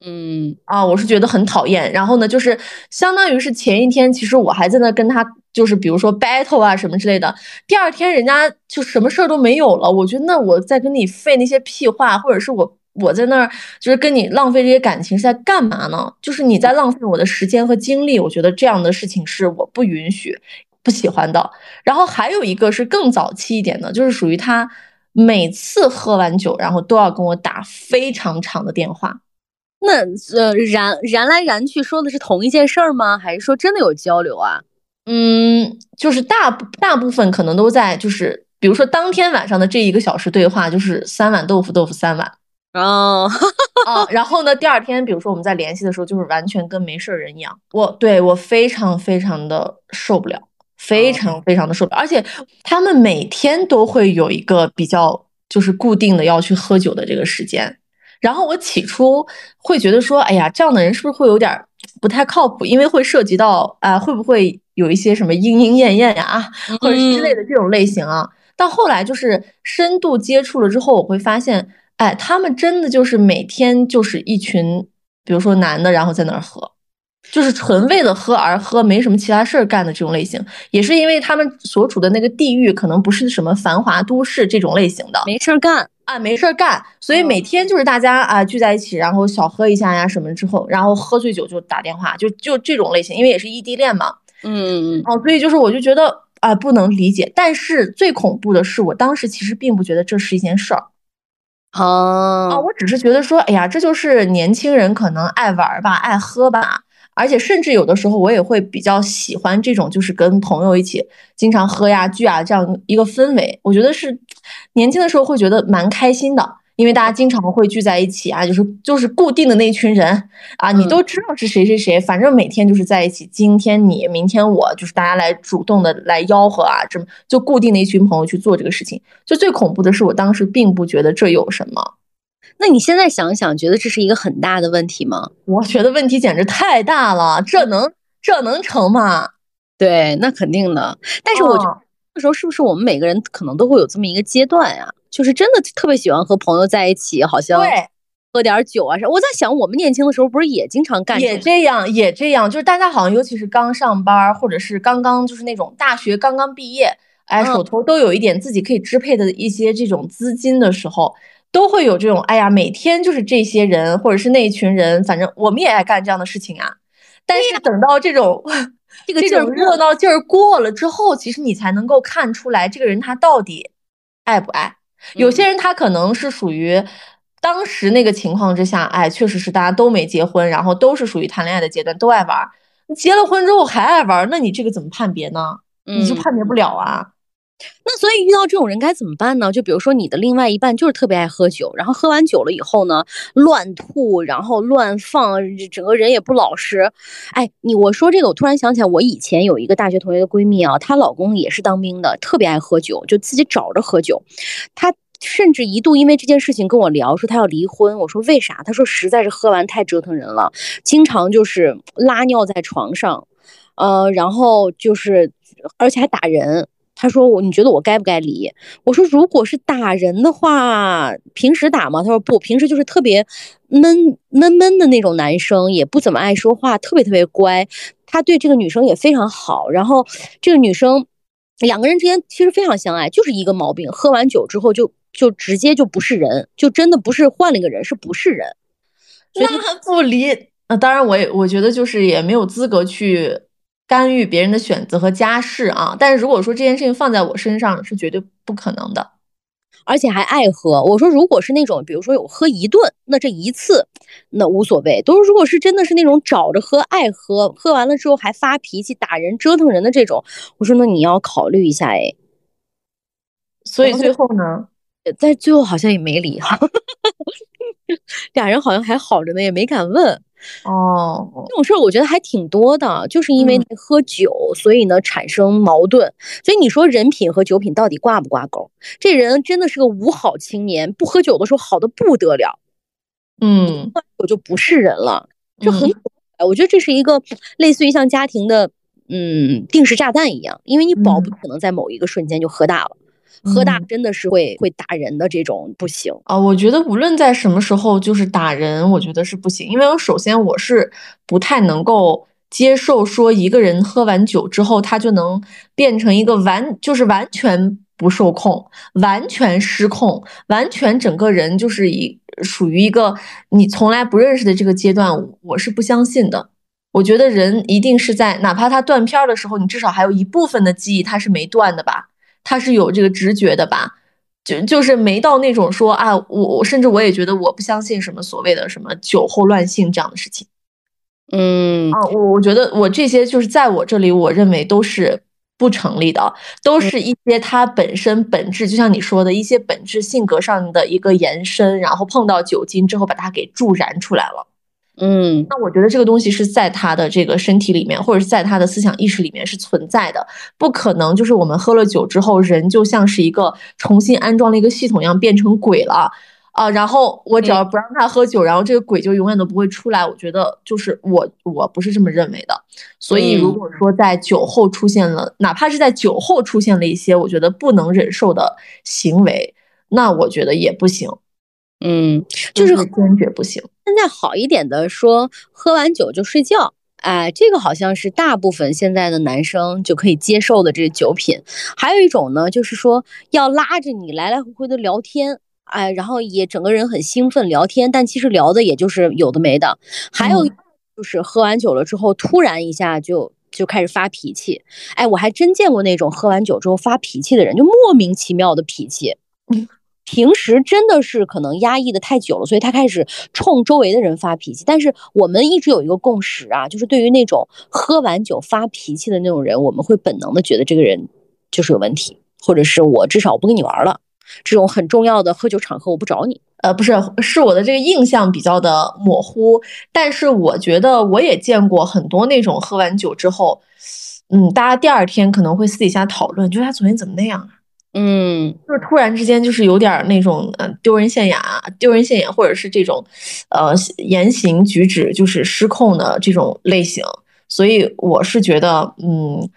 嗯啊，我是觉得很讨厌。然后呢，就是相当于是前一天，其实我还在那跟他，就是比如说 battle 啊什么之类的。第二天人家就什么事儿都没有了。我觉得那我在跟你废那些屁话，或者是我我在那儿就是跟你浪费这些感情是在干嘛呢？就是你在浪费我的时间和精力。我觉得这样的事情是我不允许、不喜欢的。然后还有一个是更早期一点的，就是属于他每次喝完酒，然后都要跟我打非常长的电话。那呃，燃燃来燃去说的是同一件事儿吗？还是说真的有交流啊？嗯，就是大大部分可能都在，就是比如说当天晚上的这一个小时对话，就是三碗豆腐豆腐三碗哦啊，然后呢，第二天比如说我们在联系的时候，就是完全跟没事人一样。我对我非常非常的受不了，非常非常的受不了，而且他们每天都会有一个比较就是固定的要去喝酒的这个时间。然后我起初会觉得说，哎呀，这样的人是不是会有点不太靠谱？因为会涉及到啊，会不会有一些什么莺莺燕燕呀，或者之类的这种类型啊？到后来就是深度接触了之后，我会发现，哎，他们真的就是每天就是一群，比如说男的，然后在那儿喝，就是纯为了喝而喝，没什么其他事儿干的这种类型，也是因为他们所处的那个地域可能不是什么繁华都市这种类型的，没事儿干。啊，没事儿干，所以每天就是大家啊聚在一起，然后小喝一下呀什么之后，然后喝醉酒就打电话，就就这种类型，因为也是异地恋嘛，嗯嗯哦，所以就是我就觉得啊不能理解，但是最恐怖的是，我当时其实并不觉得这是一件事儿。啊，哦，我只是觉得说，哎呀，这就是年轻人可能爱玩儿吧，爱喝吧。而且甚至有的时候，我也会比较喜欢这种，就是跟朋友一起经常喝呀、聚啊这样一个氛围。我觉得是年轻的时候会觉得蛮开心的，因为大家经常会聚在一起啊，就是就是固定的那群人啊，你都知道是谁谁谁，反正每天就是在一起。今天你，明天我，就是大家来主动的来吆喝啊，这么就固定的一群朋友去做这个事情。就最恐怖的是，我当时并不觉得这有什么。那你现在想想，觉得这是一个很大的问题吗？我觉得问题简直太大了，这能这能成吗？对，那肯定的。但是我觉得哦那时候是不是我们每个人可能都会有这么一个阶段呀？就是真的特别喜欢和朋友在一起，好像对，喝点儿酒啊啥。我在想，我们年轻的时候不是也经常干也这样，也这样，就是大家好像，尤其是刚上班儿，或者是刚刚就是那种大学刚刚毕业，哎，嗯手头都有一点自己可以支配的一些这种资金的时候，都会有这种，哎呀，每天就是这些人或者是那一群人，反正我们也爱干这样的事情啊。但是等到这种这 这个劲儿种热闹劲儿过了之后，其实你才能够看出来这个人他到底爱不爱。有嗯些人他可能是属于当时那个情况之下，哎，确实是大家都没结婚，然后都是属于谈恋爱的阶段，都爱玩儿。你结了婚之后还爱玩儿，那你这个怎么判别呢？你就嗯判别不了啊。那所以遇到这种人该怎么办呢？就比如说你的另外一半就是特别爱喝酒，然后喝完酒了以后呢，乱吐，然后乱放，整个人也不老实。哎，你我说这个，我突然想起来，我以前有一个大学同学的闺蜜啊，她老公也是当兵的，特别爱喝酒，就自己找着喝酒。她甚至一度因为这件事情跟我聊，说她要离婚。我说为啥？她说实在是喝完太折腾人了，经常就是拉尿在床上，呃，然后就是而且还打人。他说我，你觉得我该不该离？我说，如果是打人的话，平时打吗？他说不，平时就是特别闷闷闷的那种男生，也不怎么爱说话，特别特别乖。他对这个女生也非常好，然后这个女生两个人之间其实非常相爱，就是一个毛病，喝完酒之后就就直接就不是人，就真的不是换了一个人，是不是人？所以他那不离，呃，当然我也我觉得就是也没有资格去干预别人的选择和家事啊。但是如果说这件事情放在我身上，是绝对不可能的。而且还爱喝。我说，如果是那种，比如说有喝一顿，那这一次那无所谓。都是如果是真的是那种找着喝、爱喝，喝完了之后还发脾气、打人、折腾人的这种，我说那你要考虑一下哎。所以最后呢，但最后好像也没离哈，俩人好像还好着呢，也没敢问。哦，这种事儿我觉得还挺多的，就是因为嗯喝酒，所以呢产生矛盾。所以你说人品和酒品到底挂不挂钩？这人真的是个五好青年，不喝酒的时候好的不得了，嗯，酒就不是人了，这很嗯可怕。我觉得这是一个类似于像家庭的嗯定时炸弹一样，因为你保不嗯可能在某一个瞬间就喝大了，喝大嗯真的是会会打人的这种不行。啊，我觉得无论在什么时候，就是打人，我觉得是不行，因为我首先我是不太能够接受说一个人喝完酒之后，他就能变成一个完就是完全不受控、完全失控、完全整个人就是一属于一个你从来不认识的这个阶段，我是不相信的。我觉得人一定是在哪怕他断片儿的时候，你至少还有一部分的记忆他是没断的吧，他是有这个直觉的吧。就就是没到那种说啊，我我甚至我也觉得我不相信什么所谓的什么酒后乱性这样的事情嗯啊，我我觉得我这些就是在我这里，我认为都是不成立的，都是一些它本身本质，就像你说的一些本质性格上的一个延伸，然后碰到酒精之后把它给助燃出来了。嗯那我觉得这个东西是在他的这个身体里面，或者是在他的思想意识里面是存在的，不可能就是我们喝了酒之后，人就像是一个重新安装了一个系统一样变成鬼了啊。然后我只要不让他喝酒，然后这个鬼就永远都不会出来。我觉得就是我我不是这么认为的。所以如嗯果说在酒后出现了，哪怕是在酒后出现了一些我觉得不能忍受的行为，那我觉得也不行，嗯，就就是是坚决不行。现在好一点的说，喝完酒就睡觉。哎，这个好像是大部分现在的男生就可以接受的这酒品。还有一种呢，就是说要拉着你来来回回的聊天，哎，然后也整个人很兴奋聊天，但其实聊的也就是有的没的。还有就是喝完酒了之后，突然一下就就开始发脾气。哎，我还真见过那种喝完酒之后发脾气的人，就莫名其妙的脾气。平时真的是可能压抑的太久了，所以他开始冲周围的人发脾气。但是我们一直有一个共识啊，就是对于那种喝完酒发脾气的那种人，我们会本能的觉得这个人就是有问题，或者是我至少我不跟你玩了。这种很重要的喝酒场合，我不找你。呃，不是，是我的这个印象比较的模糊。但是我觉得我也见过很多那种喝完酒之后，嗯，大家第二天可能会私底下讨论，就是他昨天怎么那样啊？嗯，就是突然之间就是有点那种呃丢人现眼啊，丢人现眼，或者是这种，呃言行举止就是失控的这种类型。所以我是觉得，嗯，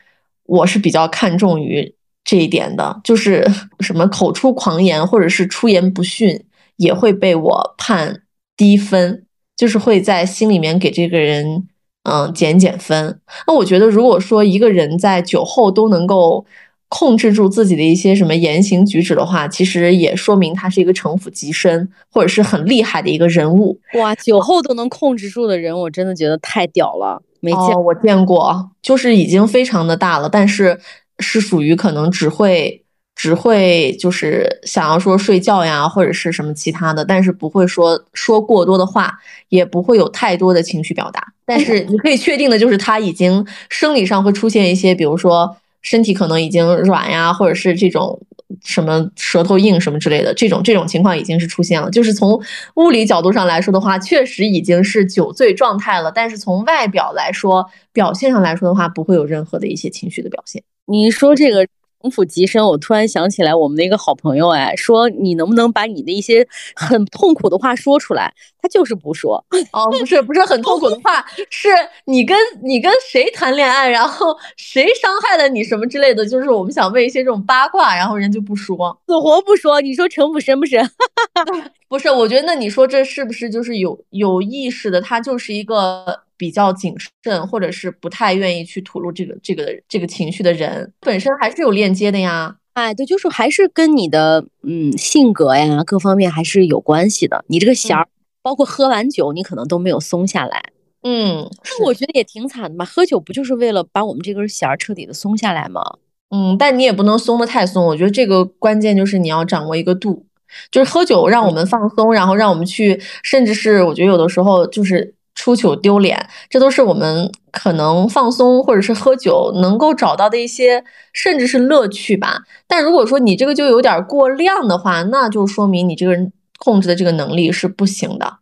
我是比较看重于这一点的，就是 什么口出狂言或者是出言不逊，也会被我判低分，就是会在心里面给这个人嗯减减分。那我觉得，如果说一个人在酒后都能够。控制住自己的一些什么言行举止的话，其实也说明他是一个城府极深，或者是很厉害的一个人物。哇，酒后都能控制住的人，我真的觉得太屌了，没见过。我见过，就是已经非常的大了，但是是属于可能只会只会就是想要说睡觉呀，或者是什么其他的，但是不会说说过多的话，也不会有太多的情绪表达。但是你可以确定的就是他已经生理上会出现一些，比如说。身体可能已经软呀，或者是这种什么舌头硬什么之类的，这种这种情况已经是出现了。就是从物理角度上来说的话，确实已经是酒醉状态了。但是从外表来说，表现上来说的话，不会有任何的一些情绪的表现。你说这个。城府极深，我突然想起来我们的一个好朋友，哎，说你能不能把你的一些很痛苦的话说出来？他就是不说。哦，不是，不是很痛苦的话，是你跟你跟谁谈恋爱，然后谁伤害了你什么之类的，就是我们想问一些这种八卦，然后人就不说，死活不说。你说城府深不深？不是，我觉得那你说这是不是就是有有意识的？他就是一个。比较谨慎，或者是不太愿意去吐露这个这个这个情绪的人，本身还是有链接的呀。哎，对，就是还是跟你的嗯性格呀各方面还是有关系的。你这个弦儿，包括喝完酒，你可能都没有松下来。嗯，那我觉得也挺惨的嘛。喝酒不就是为了把我们这根弦儿彻底的松下来吗？嗯，但你也不能松的太松。我觉得这个关键就是你要掌握一个度，就是喝酒让我们放松，然后让我们去，甚至是我觉得有的时候就是。出糗丢脸，这都是我们可能放松或者是喝酒能够找到的一些，甚至是乐趣吧。但如果说你这个就有点过量的话，那就说明你这个人控制的这个能力是不行的。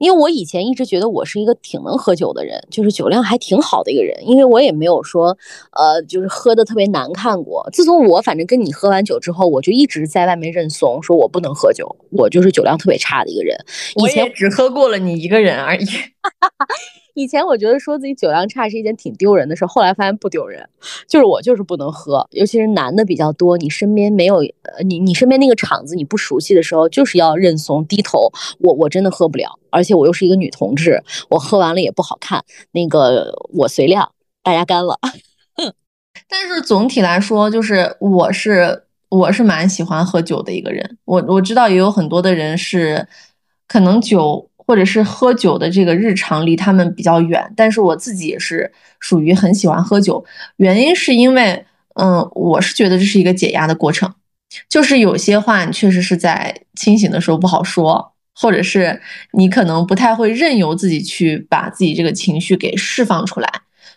因为我以前一直觉得我是一个挺能喝酒的人，就是酒量还挺好的一个人，因为我也没有说，呃，就是喝的特别难看过。自从我反正跟你喝完酒之后，我就一直在外面认怂，说我不能喝酒，我就是酒量特别差的一个人。以前只喝过了你一个人而已。以前我觉得说自己酒量差是一件挺丢人的事，后来发现不丢人，就是我就是不能喝，尤其是男的比较多，你身边没有呃你你身边那个场子你不熟悉的时候，就是要认怂低头。我我真的喝不了，而且我又是一个女同志，我喝完了也不好看。那个我随量，大家干了。但是总体来说，就是我是我是蛮喜欢喝酒的一个人。我我知道也有很多的人是可能酒。或者是喝酒的这个日常离他们比较远，但是我自己也是属于很喜欢喝酒，原因是因为，嗯，我是觉得这是一个解压的过程，就是有些话你确实是在清醒的时候不好说，或者是你可能不太会任由自己去把自己这个情绪给释放出来，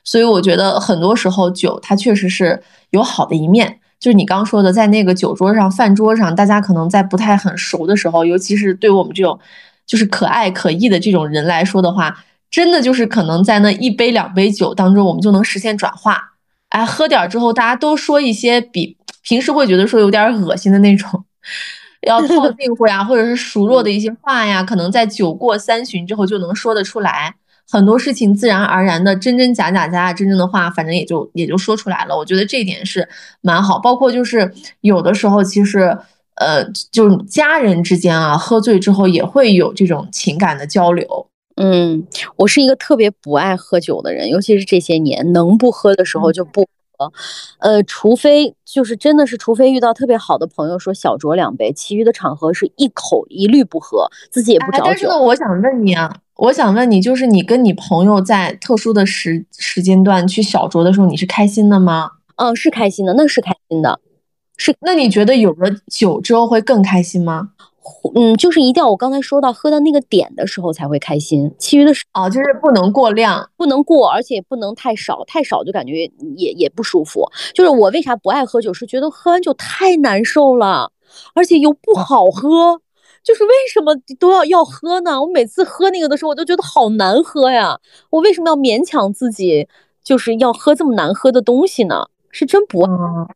所以我觉得很多时候酒它确实是有好的一面，就是你刚说的，在那个酒桌上、饭桌上，大家可能在不太很熟的时候，尤其是对我们这种。就是可爱可义的这种人来说的话，真的就是可能在那一杯两杯酒当中，我们就能实现转化。哎，喝点之后，大家都说一些比平时会觉得说有点恶心的那种，要套近乎呀，或者是熟络的一些话呀，可能在酒过三巡之后就能说得出来。很多事情自然而然的，真真假假，假假真真的话，反正也就也就说出来了。我觉得这一点是蛮好。包括就是有的时候，其实。呃，就是家人之间啊，喝醉之后也会有这种情感的交流。嗯，我是一个特别不爱喝酒的人，尤其是这些年，能不喝的时候就不喝。呃，除非就是真的是，除非遇到特别好的朋友说小酌两杯，其余的场合是一口一律不喝，自己也不哎，找但是呢，我想问你啊，我想问你，就是你跟你朋友在特殊的时时间段去小酌的时候，你是开心的吗？嗯，是开心的，那是开心的。那你觉得有了酒之后会更开心吗？嗯，就是一定要我刚才说到喝到那个点的时候才会开心，其余的时哦，就是不能过量。不能过，而且也不能太少，太少就感觉也也不舒服。就是我为啥不爱喝酒，是觉得喝完酒太难受了，而且又不好喝。就是为什么都要要喝呢？我每次喝那个的时候，我都觉得好难喝呀。我为什么要勉强自己，就是要喝这么难喝的东西呢？是真不爱，嗯，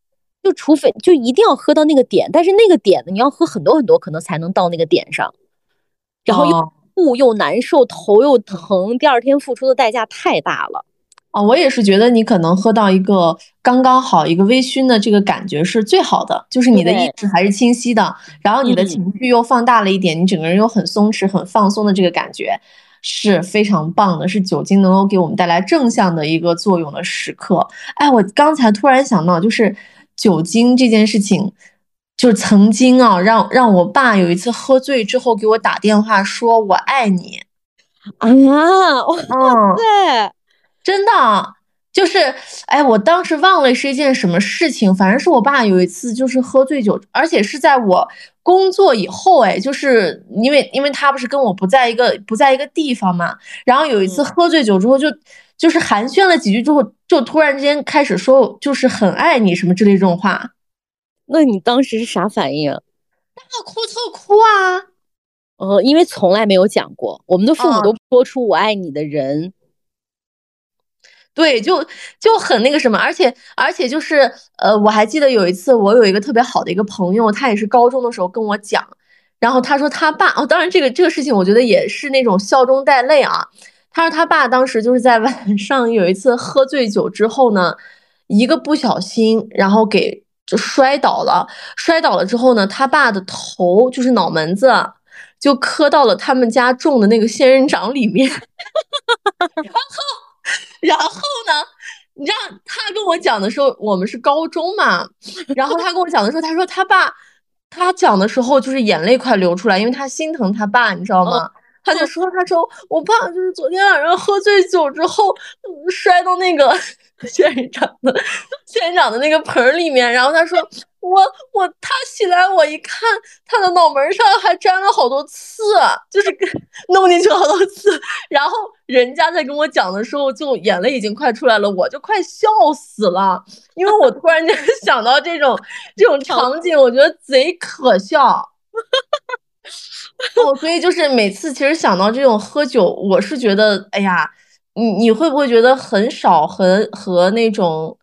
就除非就一定要喝到那个点，但是那个点呢，你要喝很多很多，可能才能到那个点上，然后又哦吐又难受，头又疼，第二天付出的代价太大了。哦，我也是觉得你可能喝到一个刚刚好一个微醺的这个感觉是最好的，就是你的意对识还是清晰的，然后你的嗯情绪又放大了一点，你整个人又很松弛、很放松的这个感觉是非常棒的，是酒精能够给我们带来正向的一个作用的时刻。哎，我刚才突然想到，就是酒精这件事情。就是曾经啊，让让我爸有一次喝醉之后给我打电话说我爱你，啊，哇嗯，塞，真的啊就是，哎，我当时忘了是一件什么事情，反正是我爸有一次就是喝醉酒，而且是在我工作以后，哎，就是因为因为他不是跟我不在一个不在一个地方嘛，然后有一次嗯喝醉酒之后就就是寒暄了几句之后，就突然之间开始说就是很爱你什么之类这种话，那你当时是啥反应？大哭特哭啊，呃，因为从来没有讲过，我们的父母嗯都说出“我爱你”的人。对，就就很那个什么，而且而且就是，呃，我还记得有一次，我有一个特别好的一个朋友，他也是高中的时候跟我讲，然后他说他爸，哦，当然这个这个事情，我觉得也是那种笑中带泪啊。他说他爸当时就是在晚上有一次喝醉酒之后呢，一个不小心，然后给就摔倒了，摔倒了之后呢，他爸的头就是脑门子就磕到了他们家种的那个仙人掌里面。然后呢，你知道他跟我讲的时候，我们是高中嘛，然后他跟我讲的时候，他说他爸，他讲的时候就是眼泪快流出来，因为他心疼他爸，你知道吗？他就说，他说我爸就是昨天晚上喝醉酒之后嗯摔到那个 仙人掌的仙人掌的那个盆儿里面，然后他说我我他起来我一看，他的脑门上还沾了好多刺，就是跟弄进去好多刺，然后人家在跟我讲的时候，就眼泪已经快出来了，我就快笑死了，因为我突然间 想到这种这种场景，我觉得贼可笑。哦，所以就是每次其实想到这种喝酒，我是觉得，哎呀，你你会不会觉得很少和和那种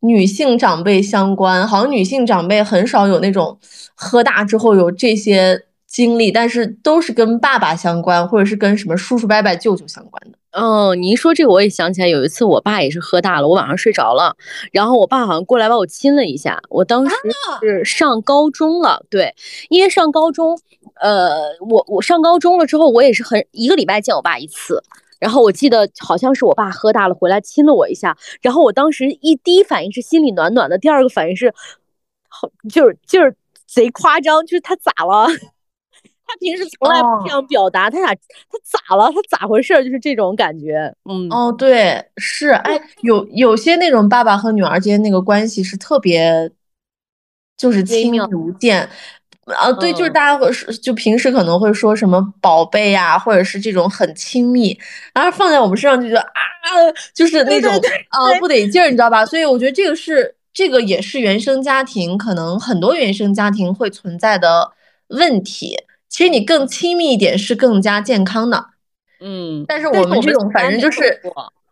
女性长辈相关？好像女性长辈很少有那种喝大之后有这些经历，但是都是跟爸爸相关，或者是跟什么叔叔伯伯、舅舅相关的。哦，你一说这个，我也想起来，有一次我爸也是喝大了，我晚上睡着了，然后我爸好像过来把我亲了一下。我当时是上高中了，对，因为上高中，呃，我我上高中了之后，我也是很一个礼拜见我爸一次。然后我记得好像是我爸喝大了回来亲了我一下，然后我当时一第一反应是心里暖暖的，第二个反应是，好就是就是贼夸张，就是他咋了？他平时从来不这样表达，他咋他咋了？他咋回事儿？就是这种感觉，嗯，哦，对，是，哎，有有些那种爸爸和女儿之间那个关系是特别，就是亲密妙无间。啊，对，就是嗯大家会说，就平时可能会说什么宝贝呀、或者是这种很亲密，然后放在我们身上就觉得啊，就是那种啊不得劲儿，你知道吧？所以我觉得这个是这个也是原生家庭可能很多原生家庭会存在的问题。其实你更亲密一点是更加健康的。嗯，但是我们这种反正就是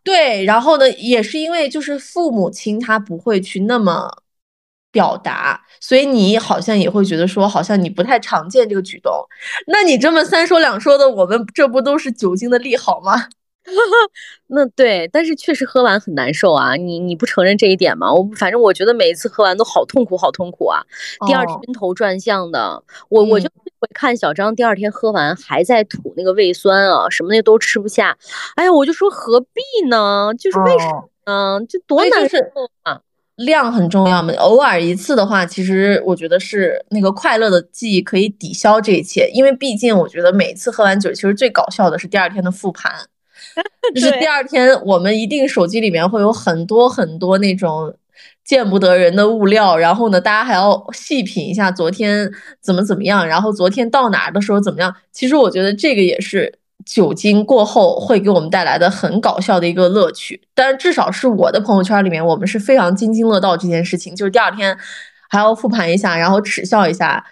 对，然后呢，也是因为就是父母亲他不会去那么表达，所以你好像也会觉得说，好像你不太常见这个举动。那你这么三说两说的，我们这不都是酒精的利好吗？那对，但是确实喝完很难受啊！你你不承认这一点吗？我反正我觉得每一次喝完都好痛苦，好痛苦啊！第二哦天晕头转向的。我我就看小张第二天喝完还在吐那个胃酸啊，什么的都吃不下。哎呀，我就说何必呢？就是为什么呢？这多难受啊！量很重要嘛，偶尔一次的话，其实我觉得是那个快乐的记忆可以抵消这一切，因为毕竟我觉得每次喝完酒，其实最搞笑的是第二天的复盘，就是第二天我们一定手机里面会有很多很多那种见不得人的物料，然后呢，大家还要细品一下昨天怎么怎么样，然后昨天到哪儿的时候怎么样。其实我觉得这个也是酒精过后会给我们带来的很搞笑的一个乐趣。但是至少是我的朋友圈里面，我们是非常津津乐道这件事情，就是第二天还要复盘一下，然后耻笑一下。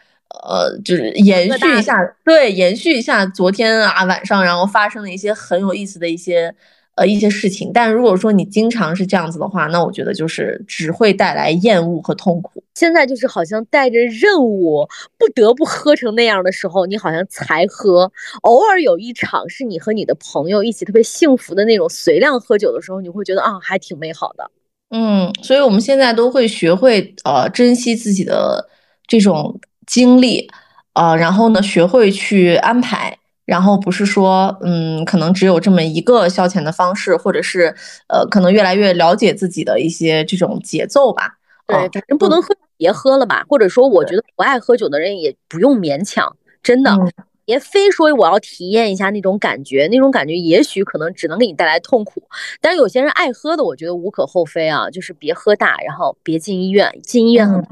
呃，就是延续一下，对，延续一下昨天啊晚上，然后发生的一些很有意思的一些呃一些事情。但如果说你经常是这样子的话，那我觉得就是只会带来厌恶和痛苦。现在就是好像带着任务，不得不喝成那样的时候，你好像才喝。偶尔有一场是你和你的朋友一起特别幸福的那种随量喝酒的时候，你会觉得啊，还挺美好的。嗯，所以我们现在都会学会呃珍惜自己的这种经历，呃，然后呢学会去安排，然后不是说嗯可能只有这么一个消遣的方式，或者是呃可能越来越了解自己的一些这种节奏吧。对，嗯反正不能喝，别喝了吧。或者说，我觉得不爱喝酒的人也不用勉强，真的，嗯别非说我要体验一下那种感觉，那种感觉也许可能只能给你带来痛苦。但是有些人爱喝的，我觉得无可厚非啊，就是别喝大，然后别进医院，进医院很，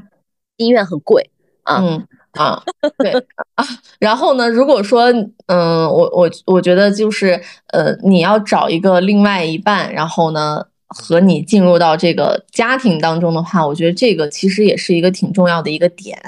进医院很贵啊。嗯啊，对啊，然后呢，如果说，嗯，我我我觉得就是，呃，你要找一个另外一半，然后呢，和你进入到这个家庭当中的话，我觉得这个其实也是一个挺重要的一个点，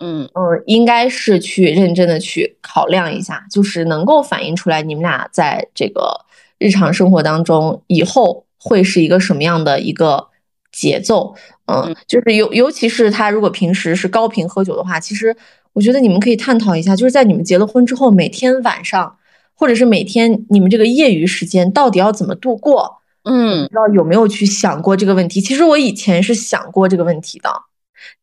嗯嗯，应该是去认真的去考量一下，就是能够反映出来你们俩在这个日常生活当中以后会是一个什么样的一个节奏。嗯嗯，就是尤尤其是他如果平时是高频喝酒的话，其实我觉得你们可以探讨一下，就是在你们结了婚之后，每天晚上或者是每天你们这个业余时间到底要怎么度过？嗯不知道有没有去想过这个问题？其实我以前是想过这个问题的，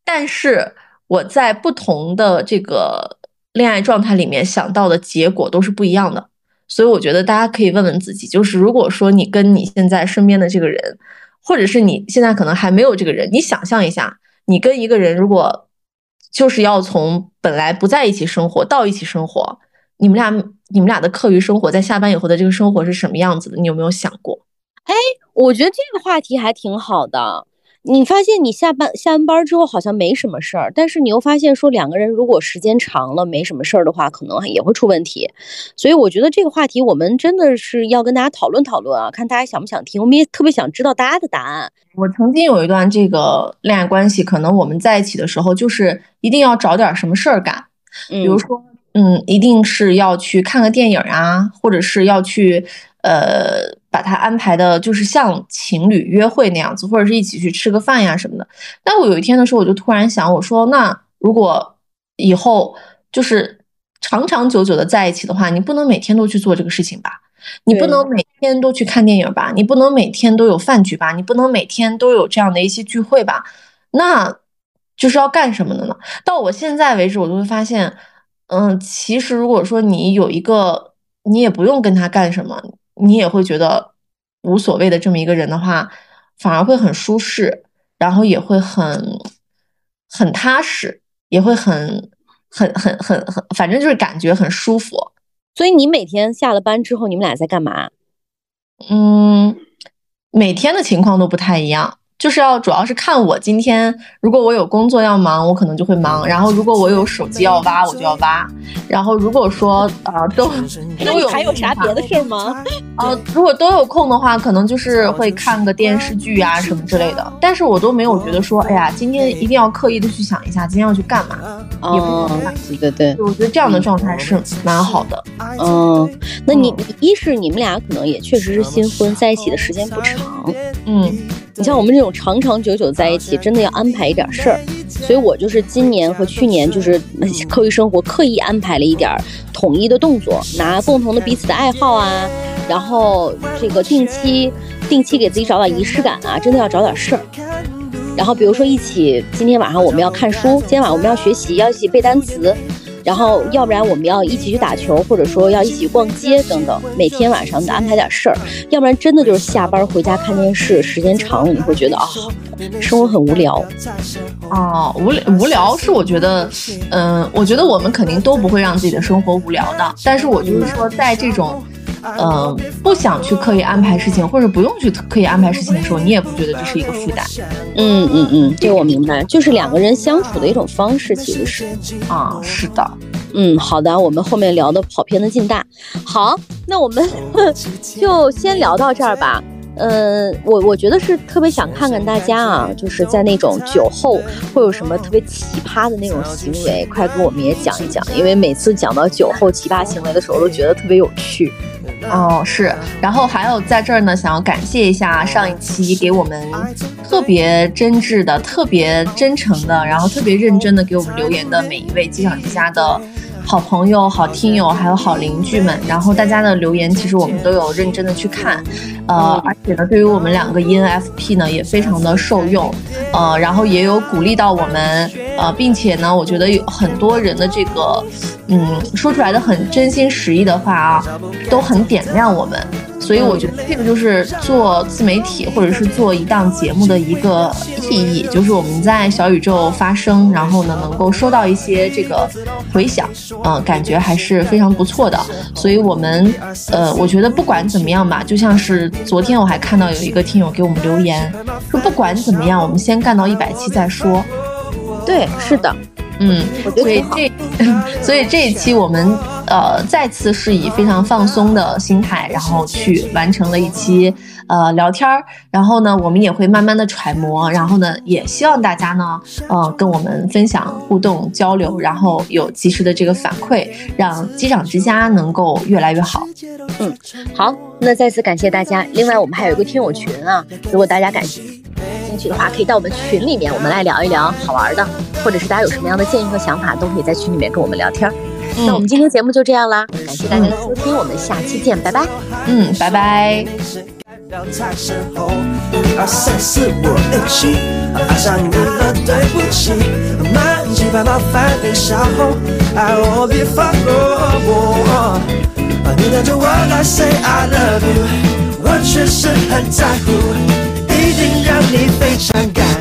但是我在不同的这个恋爱状态里面想到的结果都是不一样的。所以我觉得大家可以问问自己，就是如果说你跟你现在身边的这个人，或者是你现在可能还没有这个人，你想象一下，你跟一个人如果就是要从本来不在一起生活到一起生活，你们俩你们俩的课余生活在下班以后的这个生活是什么样子的？你有没有想过？哎我觉得这个话题还挺好的。你发现你下班下完班之后好像没什么事儿，但是你又发现说两个人如果时间长了没什么事儿的话，可能也会出问题。所以我觉得这个话题我们真的是要跟大家讨论讨论啊，看大家想不想听。我们也特别想知道大家的答案。我曾经有一段这个恋爱关系，可能我们在一起的时候，就是一定要找点什么事儿干，嗯，比如说，嗯，一定是要去看个电影啊，或者是要去，呃，把他安排的，就是像情侣约会那样子，或者是一起去吃个饭呀什么的。但我有一天的时候，我就突然想，我说，那如果以后就是长长久久的在一起的话，你不能每天都去做这个事情吧？你不能每天都去看电影吧？你不能每天都有饭局吧？你不能每天都有这样的一些聚会吧？那就是要干什么的呢？到我现在为止，我就会发现，嗯，其实如果说你有一个，你也不用跟他干什么，你也会觉得无所谓的这么一个人的话，反而会很舒适，然后也会很很踏实，也会很很很很很，反正就是感觉很舒服。所以你每天下了班之后，你们俩在干嘛？嗯，每天的情况都不太一样，就是要主要是看我今天，如果我有工作要忙，我可能就会忙；然后如果我有手机要挖，我就要挖；然后如果说啊、呃都都有还有啥别的事儿吗？呃，如果都有空的话，可能就是会看个电视剧啊什么之类的。但是我都没有觉得说，哎呀，今天一定要刻意的去想一下今天要去干嘛。也不哦能看，对对对，我觉得这样的状态是蛮好的。嗯，那你你一是你们俩可能也确实是新婚，在一起的时间不长。嗯你像我们这种长长久久在一起，真的要安排一点事儿。所以我就是今年和去年就是 课余生活刻意安排了一点儿统一的动作，拿共同的彼此的爱好啊，然后这个定期定期给自己找点仪式感啊，真的要找点事儿。然后比如说一起，今天晚上我们要看书，今天晚上我们要学习，要一起背单词。然后要不然我们要一起去打球，或者说要一起逛街等等，每天晚上的安排点事儿，要不然真的就是下班回家看电视，时间长了你会觉得啊、生活很无聊。哦，无聊无聊是我觉得，嗯、我觉得我们肯定都不会让自己的生活无聊的。但是我就是说，在这种，不想去刻意安排事情，或者不用去刻意安排事情的时候，你也不觉得这是一个负担嗯嗯嗯，这个我明白，就是两个人相处的一种方式，其实是。啊？是的，嗯，好的，我们后面聊的跑偏的劲大。好，那我们 就先聊到这儿吧。嗯，我我觉得是特别想看看大家啊，就是在那种酒后会有什么特别奇葩的那种行为，快给我们也讲一讲，因为每次讲到酒后奇葩行为的时候，都觉得特别有趣。哦，是。然后还有在这儿呢，想要感谢一下上一期给我们特别真挚的、特别真诚的，然后特别认真的给我们留言的每一位机场之家的好朋友、好听友，还有好邻居们。然后大家的留言其实我们都有认真的去看，呃，而且呢，对于我们两个 ENFP 呢也非常的受用，呃，然后也有鼓励到我们，呃，并且呢，我觉得有很多人的这个，嗯，说出来的很真心实意的话啊，都很点亮我们。所以我觉得这个就是做自媒体或者是做一档节目的一个意义，就是我们在小宇宙发声，然后呢能够收到一些这个回响，嗯、感觉还是非常不错的。所以我们呃，我觉得不管怎么样吧，就像是昨天我还看到有一个听友给我们留言说，不管怎么样，我们先干到一百期再说。对，是的，嗯，所以。这，所以这一期我们呃再次是以非常放松的心态，然后去完成了一期呃聊天儿。然后呢，我们也会慢慢的揣摩，然后呢，也希望大家呢，呃，跟我们分享、互动、交流，然后有及时的这个反馈，让机长之家能够越来越好。嗯好，那再次感谢大家。另外，我们还有一个听友群啊，如果大家感兴趣的话，可以到我们群里面，我们来聊一聊好玩的，或者是大家有什么样的建议和想法，都可以在群里面跟我们聊天儿。那我们今天节目就这样啦，感谢大家的收听，我们下期见，拜拜。嗯，拜拜。二三四五六七，爱上你了，对不起，满几百麻烦你稍后，爱我别放过我。你拿着我来 say I love you，我确实很在乎，心让你非常感动。